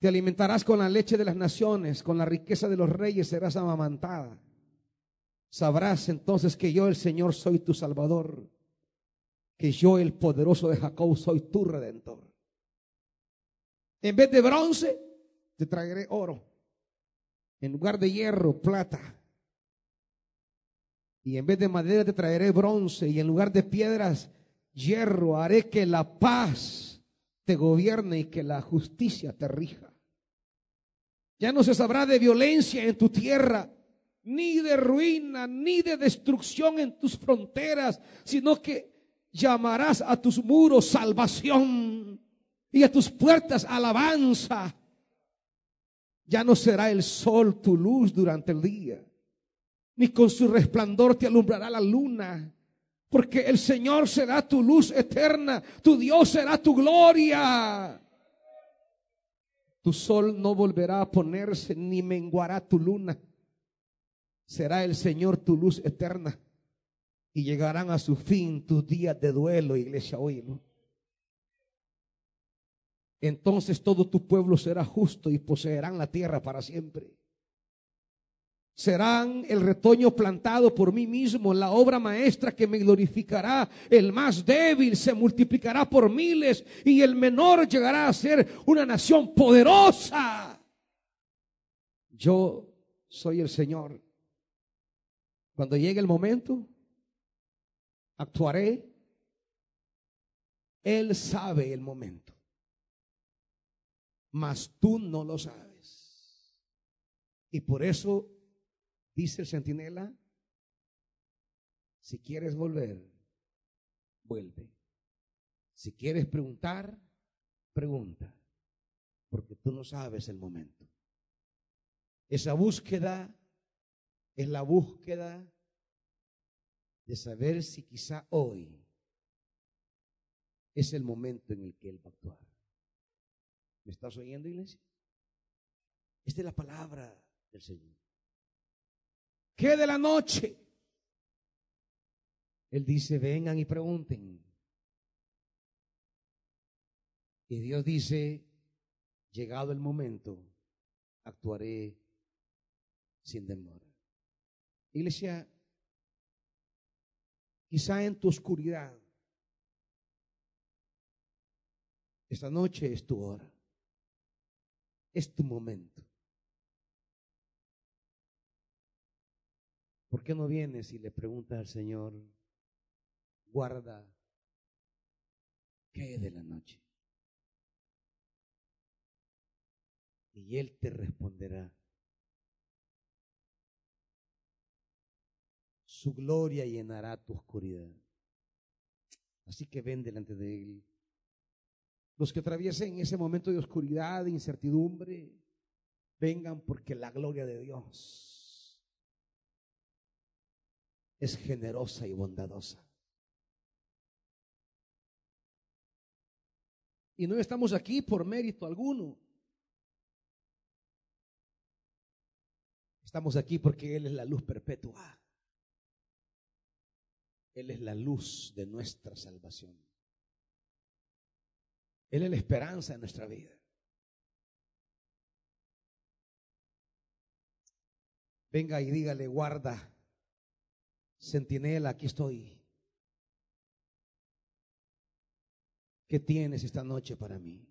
Te alimentarás con la leche de las naciones, con la riqueza de los reyes serás amamantada. Sabrás entonces que yo, el Señor, soy tu Salvador, que yo, el poderoso de Jacob, soy tu redentor. En vez de bronce, te traeré oro. En lugar de hierro, plata. Y en vez de madera, te traeré bronce. Y en lugar de piedras, hierro. Haré que la paz te gobierne y que la justicia te rija. Ya no se sabrá de violencia en tu tierra, ni de ruina, ni de destrucción en tus fronteras, sino que llamarás a tus muros salvación y a tus puertas alabanza. Ya no será el sol tu luz durante el día, ni con su resplandor te alumbrará la luna, porque el Señor será tu luz eterna, tu Dios será tu gloria. Tu sol no volverá a ponerse ni menguará tu luna. Será el Señor tu luz eterna y llegarán a su fin tus días de duelo, iglesia, hoy, Entonces todo tu pueblo será justo y poseerán la tierra para siempre. Serán el retoño plantado por mí mismo, la obra maestra que me glorificará. El más débil se multiplicará por miles y el menor llegará a ser una nación poderosa. Yo soy el Señor. Cuando llegue el momento, actuaré. Él sabe el momento, mas tú no lo sabes. Y por eso dice el centinela, si quieres volver, vuelve. Si quieres preguntar, pregunta, porque tú no sabes el momento. Esa búsqueda es la búsqueda de saber si quizá hoy es el momento en el que Él va a actuar. ¿Me estás oyendo, iglesia? Esta es la palabra del Señor. ¿Qué de la noche? Él dice, vengan y pregunten. Y Dios dice, llegado el momento, actuaré sin demora. Iglesia, quizá en tu oscuridad, esta noche es tu hora, es tu momento. ¿Por qué no vienes y le preguntas al Señor, guarda, ¿qué de la noche? Y Él te responderá. Su gloria llenará tu oscuridad. Así que ven delante de Él. Los que atraviesen ese momento de oscuridad, de incertidumbre, vengan porque la gloria de Dios es generosa y bondadosa. Y no estamos aquí por mérito alguno. Estamos aquí porque Él es la luz perpetua. Él es la luz de nuestra salvación. Él es la esperanza de nuestra vida. Venga y dígale, guarda, centinela, aquí estoy. ¿Qué tienes esta noche para mí?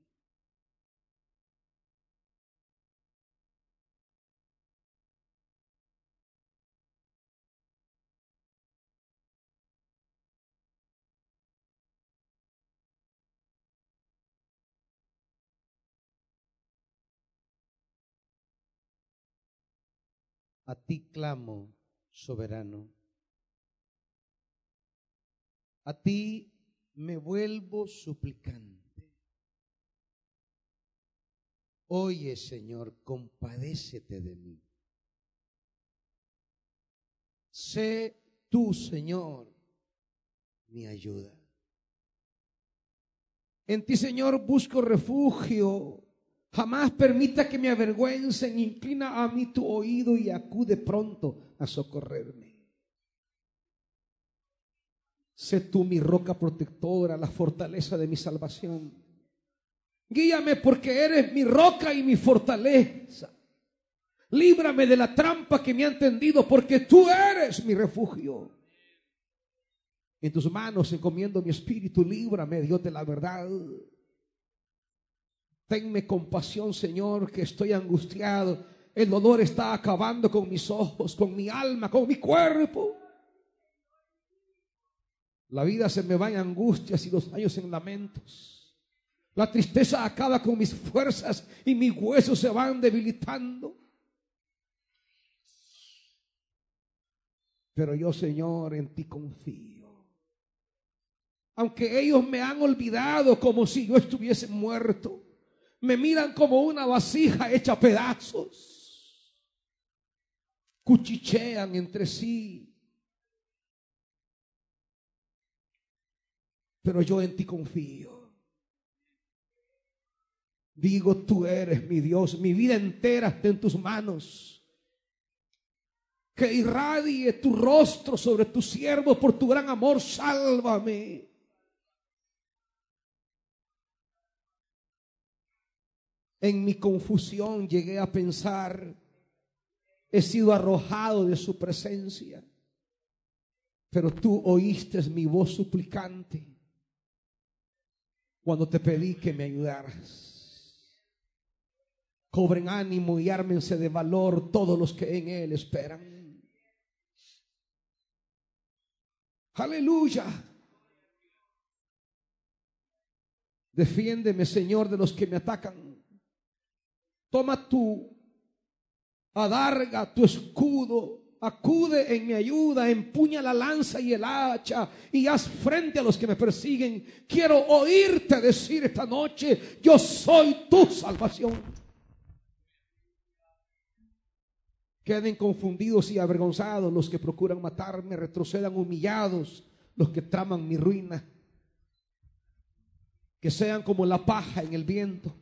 A ti clamo, soberano. A ti me vuelvo suplicante. Oye, Señor, compadécete de mí. Sé tú, Señor, mi ayuda. En ti, Señor, busco refugio Jamás permita que me avergüencen. Inclina a mí tu oído y acude pronto a socorrerme. Sé tú mi roca protectora, la fortaleza de mi salvación. Guíame porque eres mi roca y mi fortaleza. Líbrame de la trampa que me han tendido porque tú eres mi refugio. En tus manos encomiendo mi espíritu, líbrame, Dios de la verdad. Tenme compasión, Señor, que estoy angustiado. El dolor está acabando con mis ojos, con mi alma, con mi cuerpo. La vida se me va en angustias y los años en lamentos. La tristeza acaba con mis fuerzas y mis huesos se van debilitando. Pero yo, Señor, en ti confío. Aunque ellos me han olvidado como si yo estuviese muerto me miran como una vasija hecha pedazos. Cuchichean entre sí. Pero yo en ti confío. Digo, tú eres mi Dios, mi vida entera está en tus manos. Que irradie tu rostro sobre tu siervo por tu gran amor, sálvame. En mi confusión llegué a pensar, he sido arrojado de su presencia, pero tú oíste mi voz suplicante cuando te pedí que me ayudaras. Cobren ánimo y ármense de valor todos los que en Él esperan. Aleluya. Defiéndeme, Señor, de los que me atacan. Toma tu adarga, tu escudo, acude en mi ayuda, empuña la lanza y el hacha y haz frente a los que me persiguen. Quiero oírte decir esta noche, yo soy tu salvación. Queden confundidos y avergonzados los que procuran matarme, retrocedan humillados los que traman mi ruina. Que sean como la paja en el viento.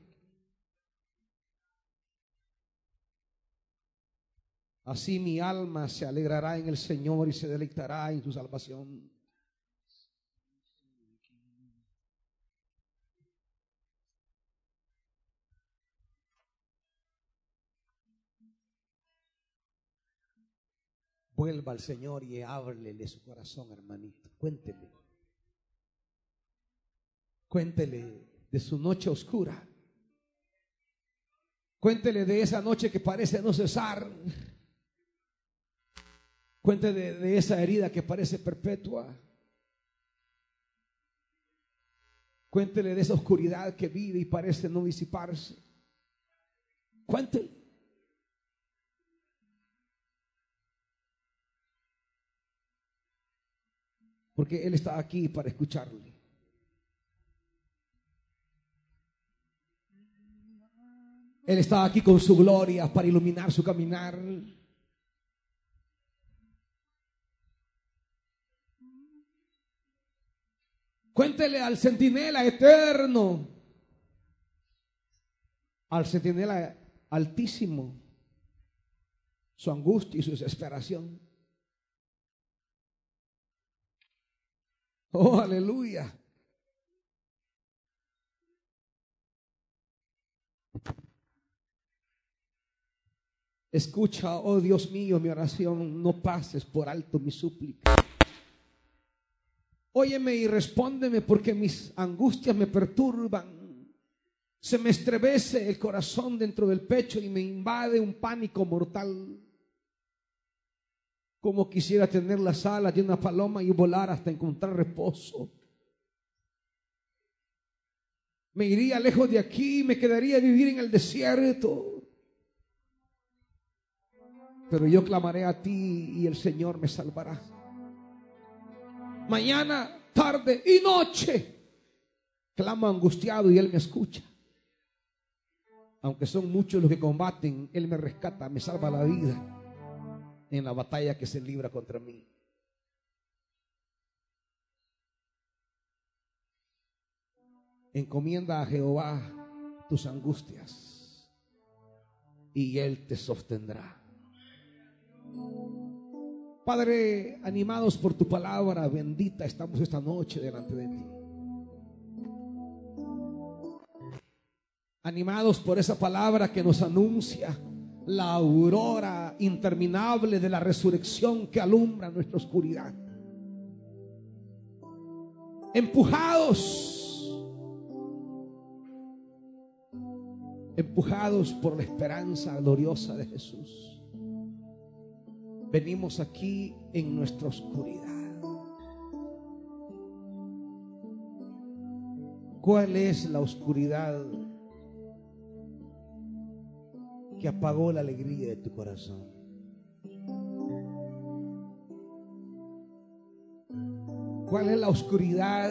Así mi alma se alegrará en el Señor y se deleitará en su salvación. Vuelva al Señor y háblele su corazón, hermanito. Cuéntele. Cuéntele de su noche oscura. Cuéntele de esa noche que parece no cesar. Cuéntele de esa herida que parece perpetua. Cuéntele de esa oscuridad que vive y parece no disiparse. Cuéntele. Porque Él está aquí para escucharle. Él está aquí con su gloria para iluminar su caminar. Cuéntele al centinela eterno, al centinela altísimo, su angustia y su desesperación. [LAUGHS] Oh, aleluya. Escucha, oh Dios mío, mi oración, no pases por alto mi súplica. Óyeme y respóndeme porque mis angustias me perturban. Se me estremece el corazón dentro del pecho y me invade un pánico mortal. Como quisiera tener las alas de una paloma y volar hasta encontrar reposo. Me iría lejos de aquí, me quedaría a vivir en el desierto. Pero yo clamaré a ti y el Señor me salvará. Mañana, tarde y noche clamo angustiado y Él me escucha. Aunque son muchos los que combaten, Él me rescata, me salva la vida en la batalla que se libra contra mí. Encomienda a Jehová tus angustias y Él te sostendrá. Padre, animados por tu palabra bendita, estamos esta noche delante de ti. Animados por esa palabra que nos anuncia la aurora interminable de la resurrección que alumbra nuestra oscuridad. Empujados, empujados por la esperanza gloriosa de Jesús. Venimos aquí en nuestra oscuridad. ¿Cuál es la oscuridad que apagó la alegría de tu corazón. ¿Cuál es la oscuridad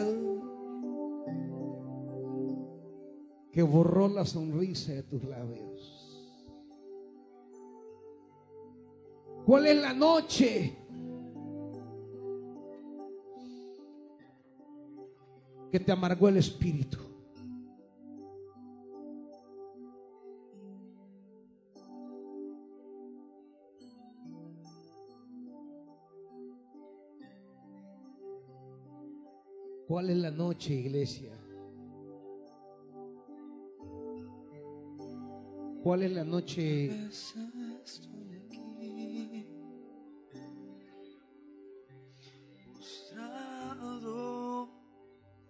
que borró la sonrisa de tus labios? ¿Cuál es la noche? Que te amargó el espíritu. ¿Cuál es la noche, iglesia? ¿Cuál es la noche?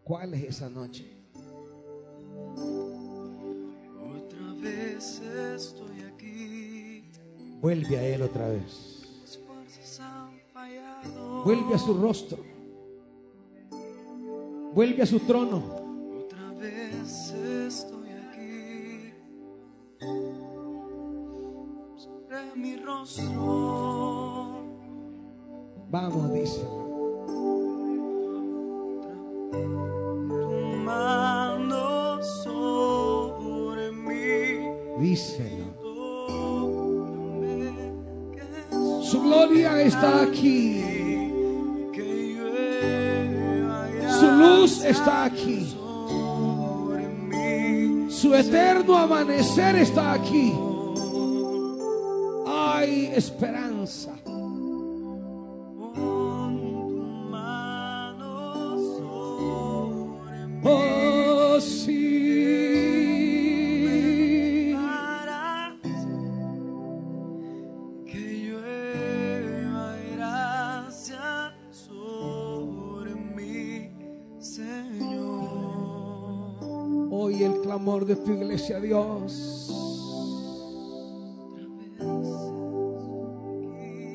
¿Cuál es esa noche? Otra vez estoy aquí. Vuelve a Él otra vez. Vuelve a su rostro. Vuelve a su trono. Oye el clamor de tu iglesia, Dios.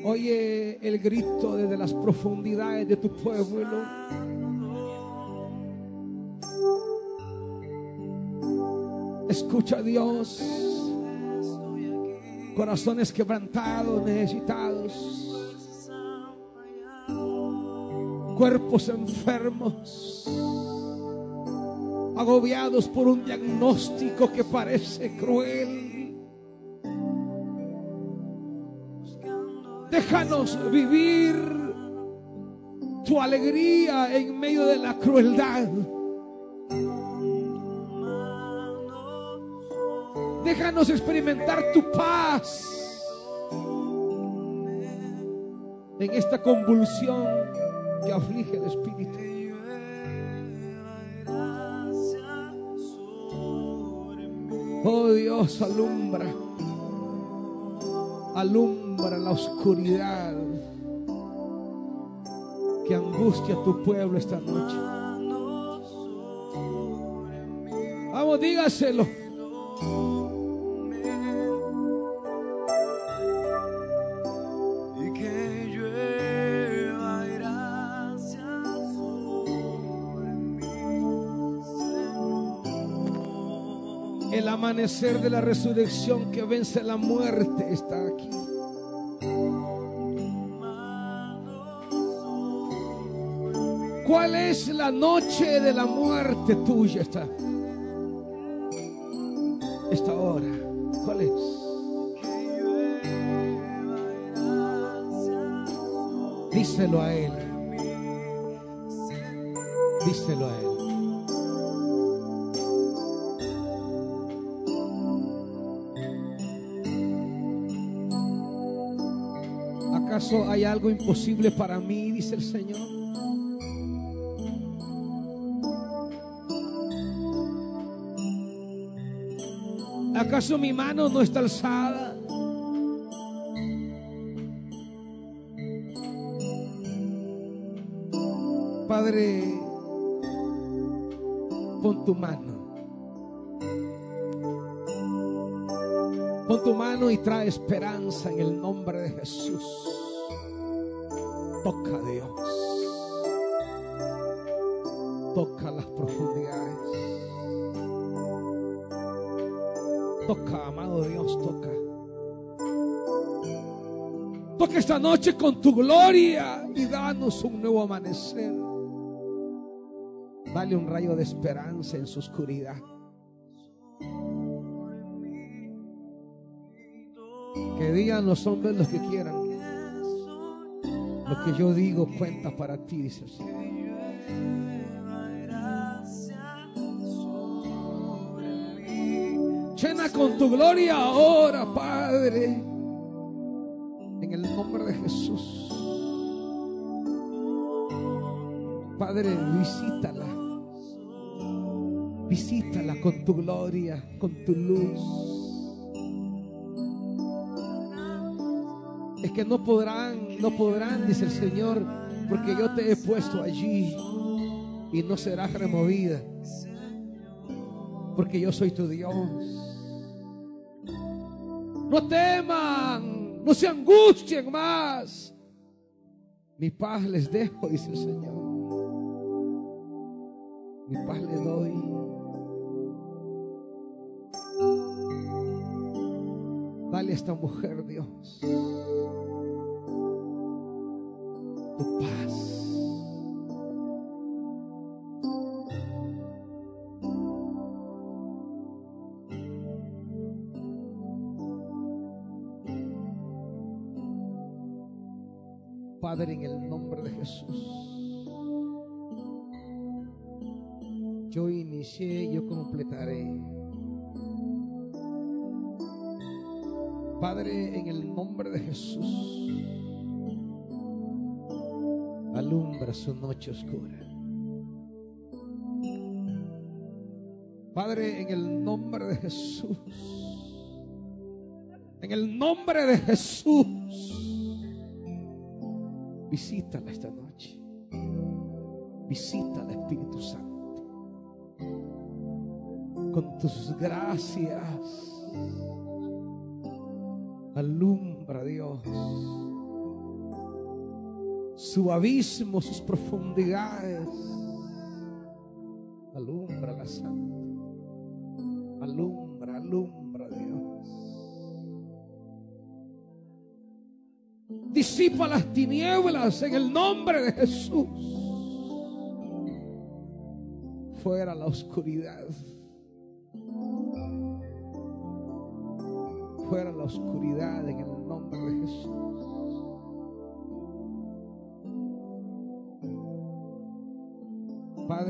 Oye el grito desde las profundidades de tu pueblo. Escucha, Dios. Corazones quebrantados, necesitados. Cuerpos enfermos. Agobiados por un diagnóstico que parece cruel. Déjanos vivir tu alegría en medio de la crueldad. Déjanos experimentar tu paz en esta convulsión que aflige el espíritu. Oh Dios, alumbra, alumbra la oscuridad que angustia a tu pueblo esta noche. Vamos, dígaselo. Amanecer de la resurrección que vence la muerte está aquí. ¿Cuál es la noche de la muerte tuya esta, esta hora? ¿Cuál es? Díselo a Él. Algo imposible para mí? Dice el Señor. ¿Acaso mi mano no está alzada? Padre, pon tu mano. Pon tu mano y trae esperanza en el nombre de Jesús. Toca Dios. Toca las profundidades. Toca, amado Dios, toca. Toca esta noche con tu gloria y danos un nuevo amanecer. Dale un rayo de esperanza en su oscuridad. Que digan los hombres los que quieran. Que yo digo cuenta para ti, dice el Señor. Llena con tu gloria ahora, Padre. En el nombre de Jesús. Padre, visítala. Visítala con tu gloria, con tu luz. Es que no podrán, no podrán, dice el Señor, porque yo te he puesto allí y no serás removida. Porque yo soy tu Dios. No teman, no se angustien más. Mi paz les dejo, dice el Señor. Mi paz les doy. Dale a esta mujer, Dios, tu paz. Padre, en el nombre de Jesús. Yo inicié, yo completaré. Padre, en el nombre de Jesús, alumbra su noche oscura. Padre, en el nombre de Jesús, en el nombre de Jesús, visítala esta noche. Visítala, Espíritu Santo, con tus gracias. Alumbra, Dios, su abismo, sus profundidades. Alumbra la Santa. Alumbra, alumbra, Dios. Disipa las tinieblas en el nombre de Jesús. Fuera la oscuridad. Fuera la oscuridad en el nombre de Jesús.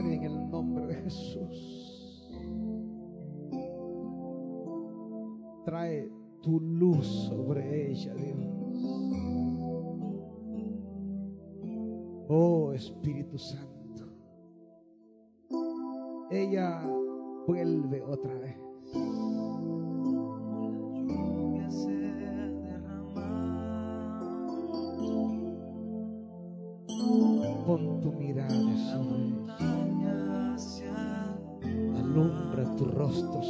En el nombre de Jesús, trae tu luz sobre ella, Dios. Oh Espíritu Santo, ella vuelve otra vez.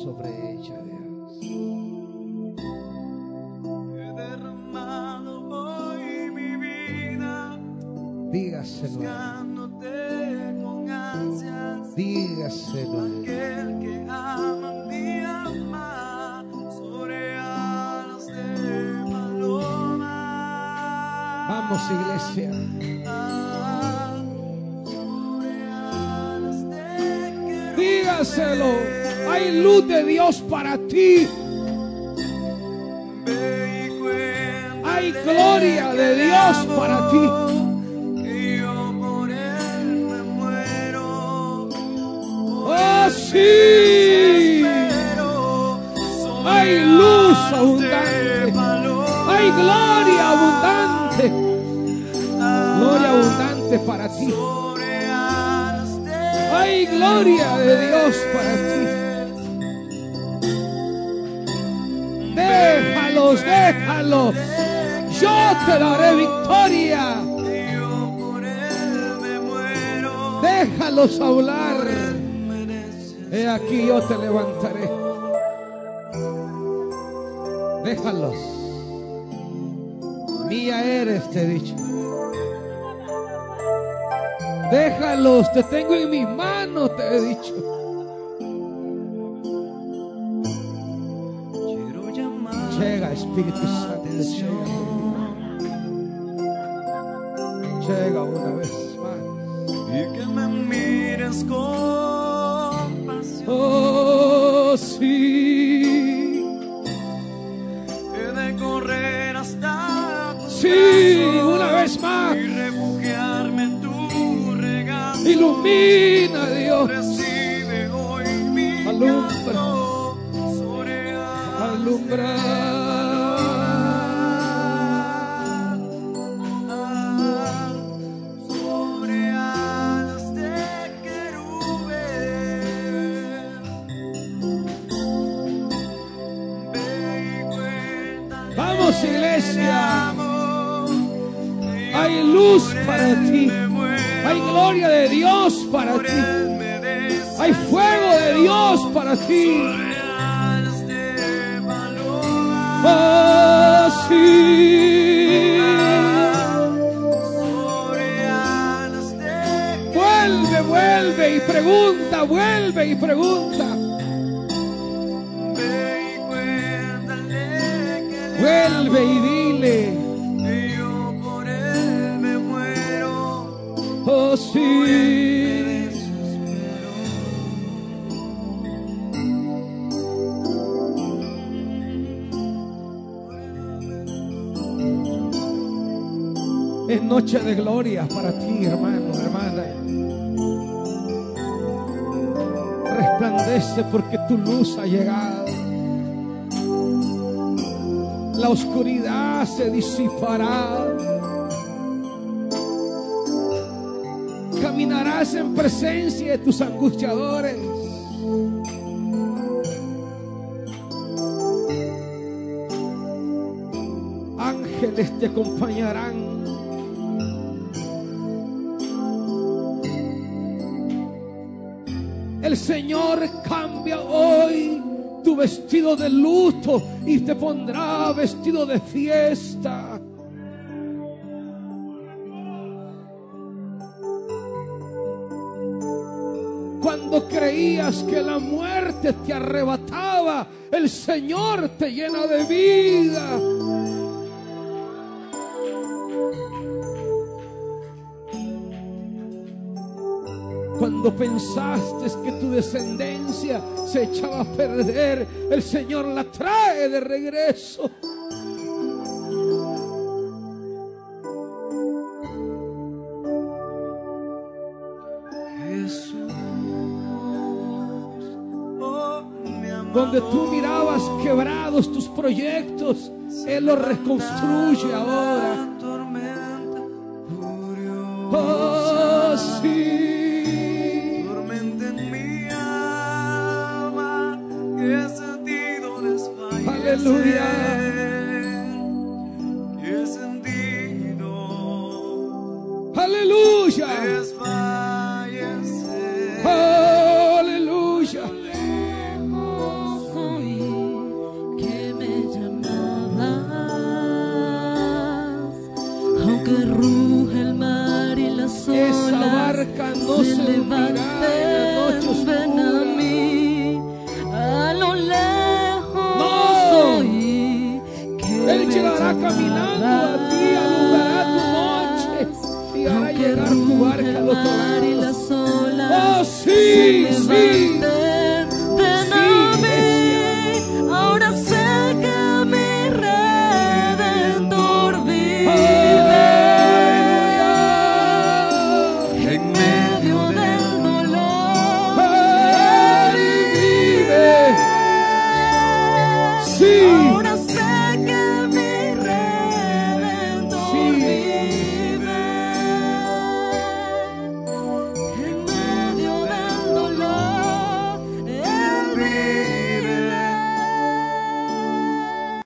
Sobre ella, Dios. He derramado hoy mi vida, Dígaselo, buscándote con ansias. dígaselo. Aquel que ama un día más sobre alas de paloma. Vamos, iglesia. Ah. Dígaselo. Hay luz de Dios para ti. Hay gloria de Dios para ti. Oh, sí. Hay luz abundante. Hay gloria abundante. Gloria abundante para ti. Hay gloria de Dios para ti. Déjalos hablar. He aquí yo te levantaré. Déjalos. Mía eres, te he dicho. Déjalos, te tengo en mis manos, te he dicho. Llega, Espíritu tu Santo. Llega una vez mires con pasión. Oh, sí. He de correr hasta tus Sí, brazos una vez más. y refugiarme en tu regazo. Ilumina, Dios. Recibe hoy mi Alumbra. Alumbra. Disipará. Caminarás en presencia de tus angustiadores. Ángeles te acompañarán. El Señor cambia hoy tu vestido de luto y te pondrá vestido de fiesta. Cuando creías que la muerte te arrebataba, el Señor te llena de vida. Cuando pensaste que tu descendencia se echaba a perder, el Señor la trae de regreso. Donde tú mirabas quebrados tus proyectos, Él los reconstruye ahora.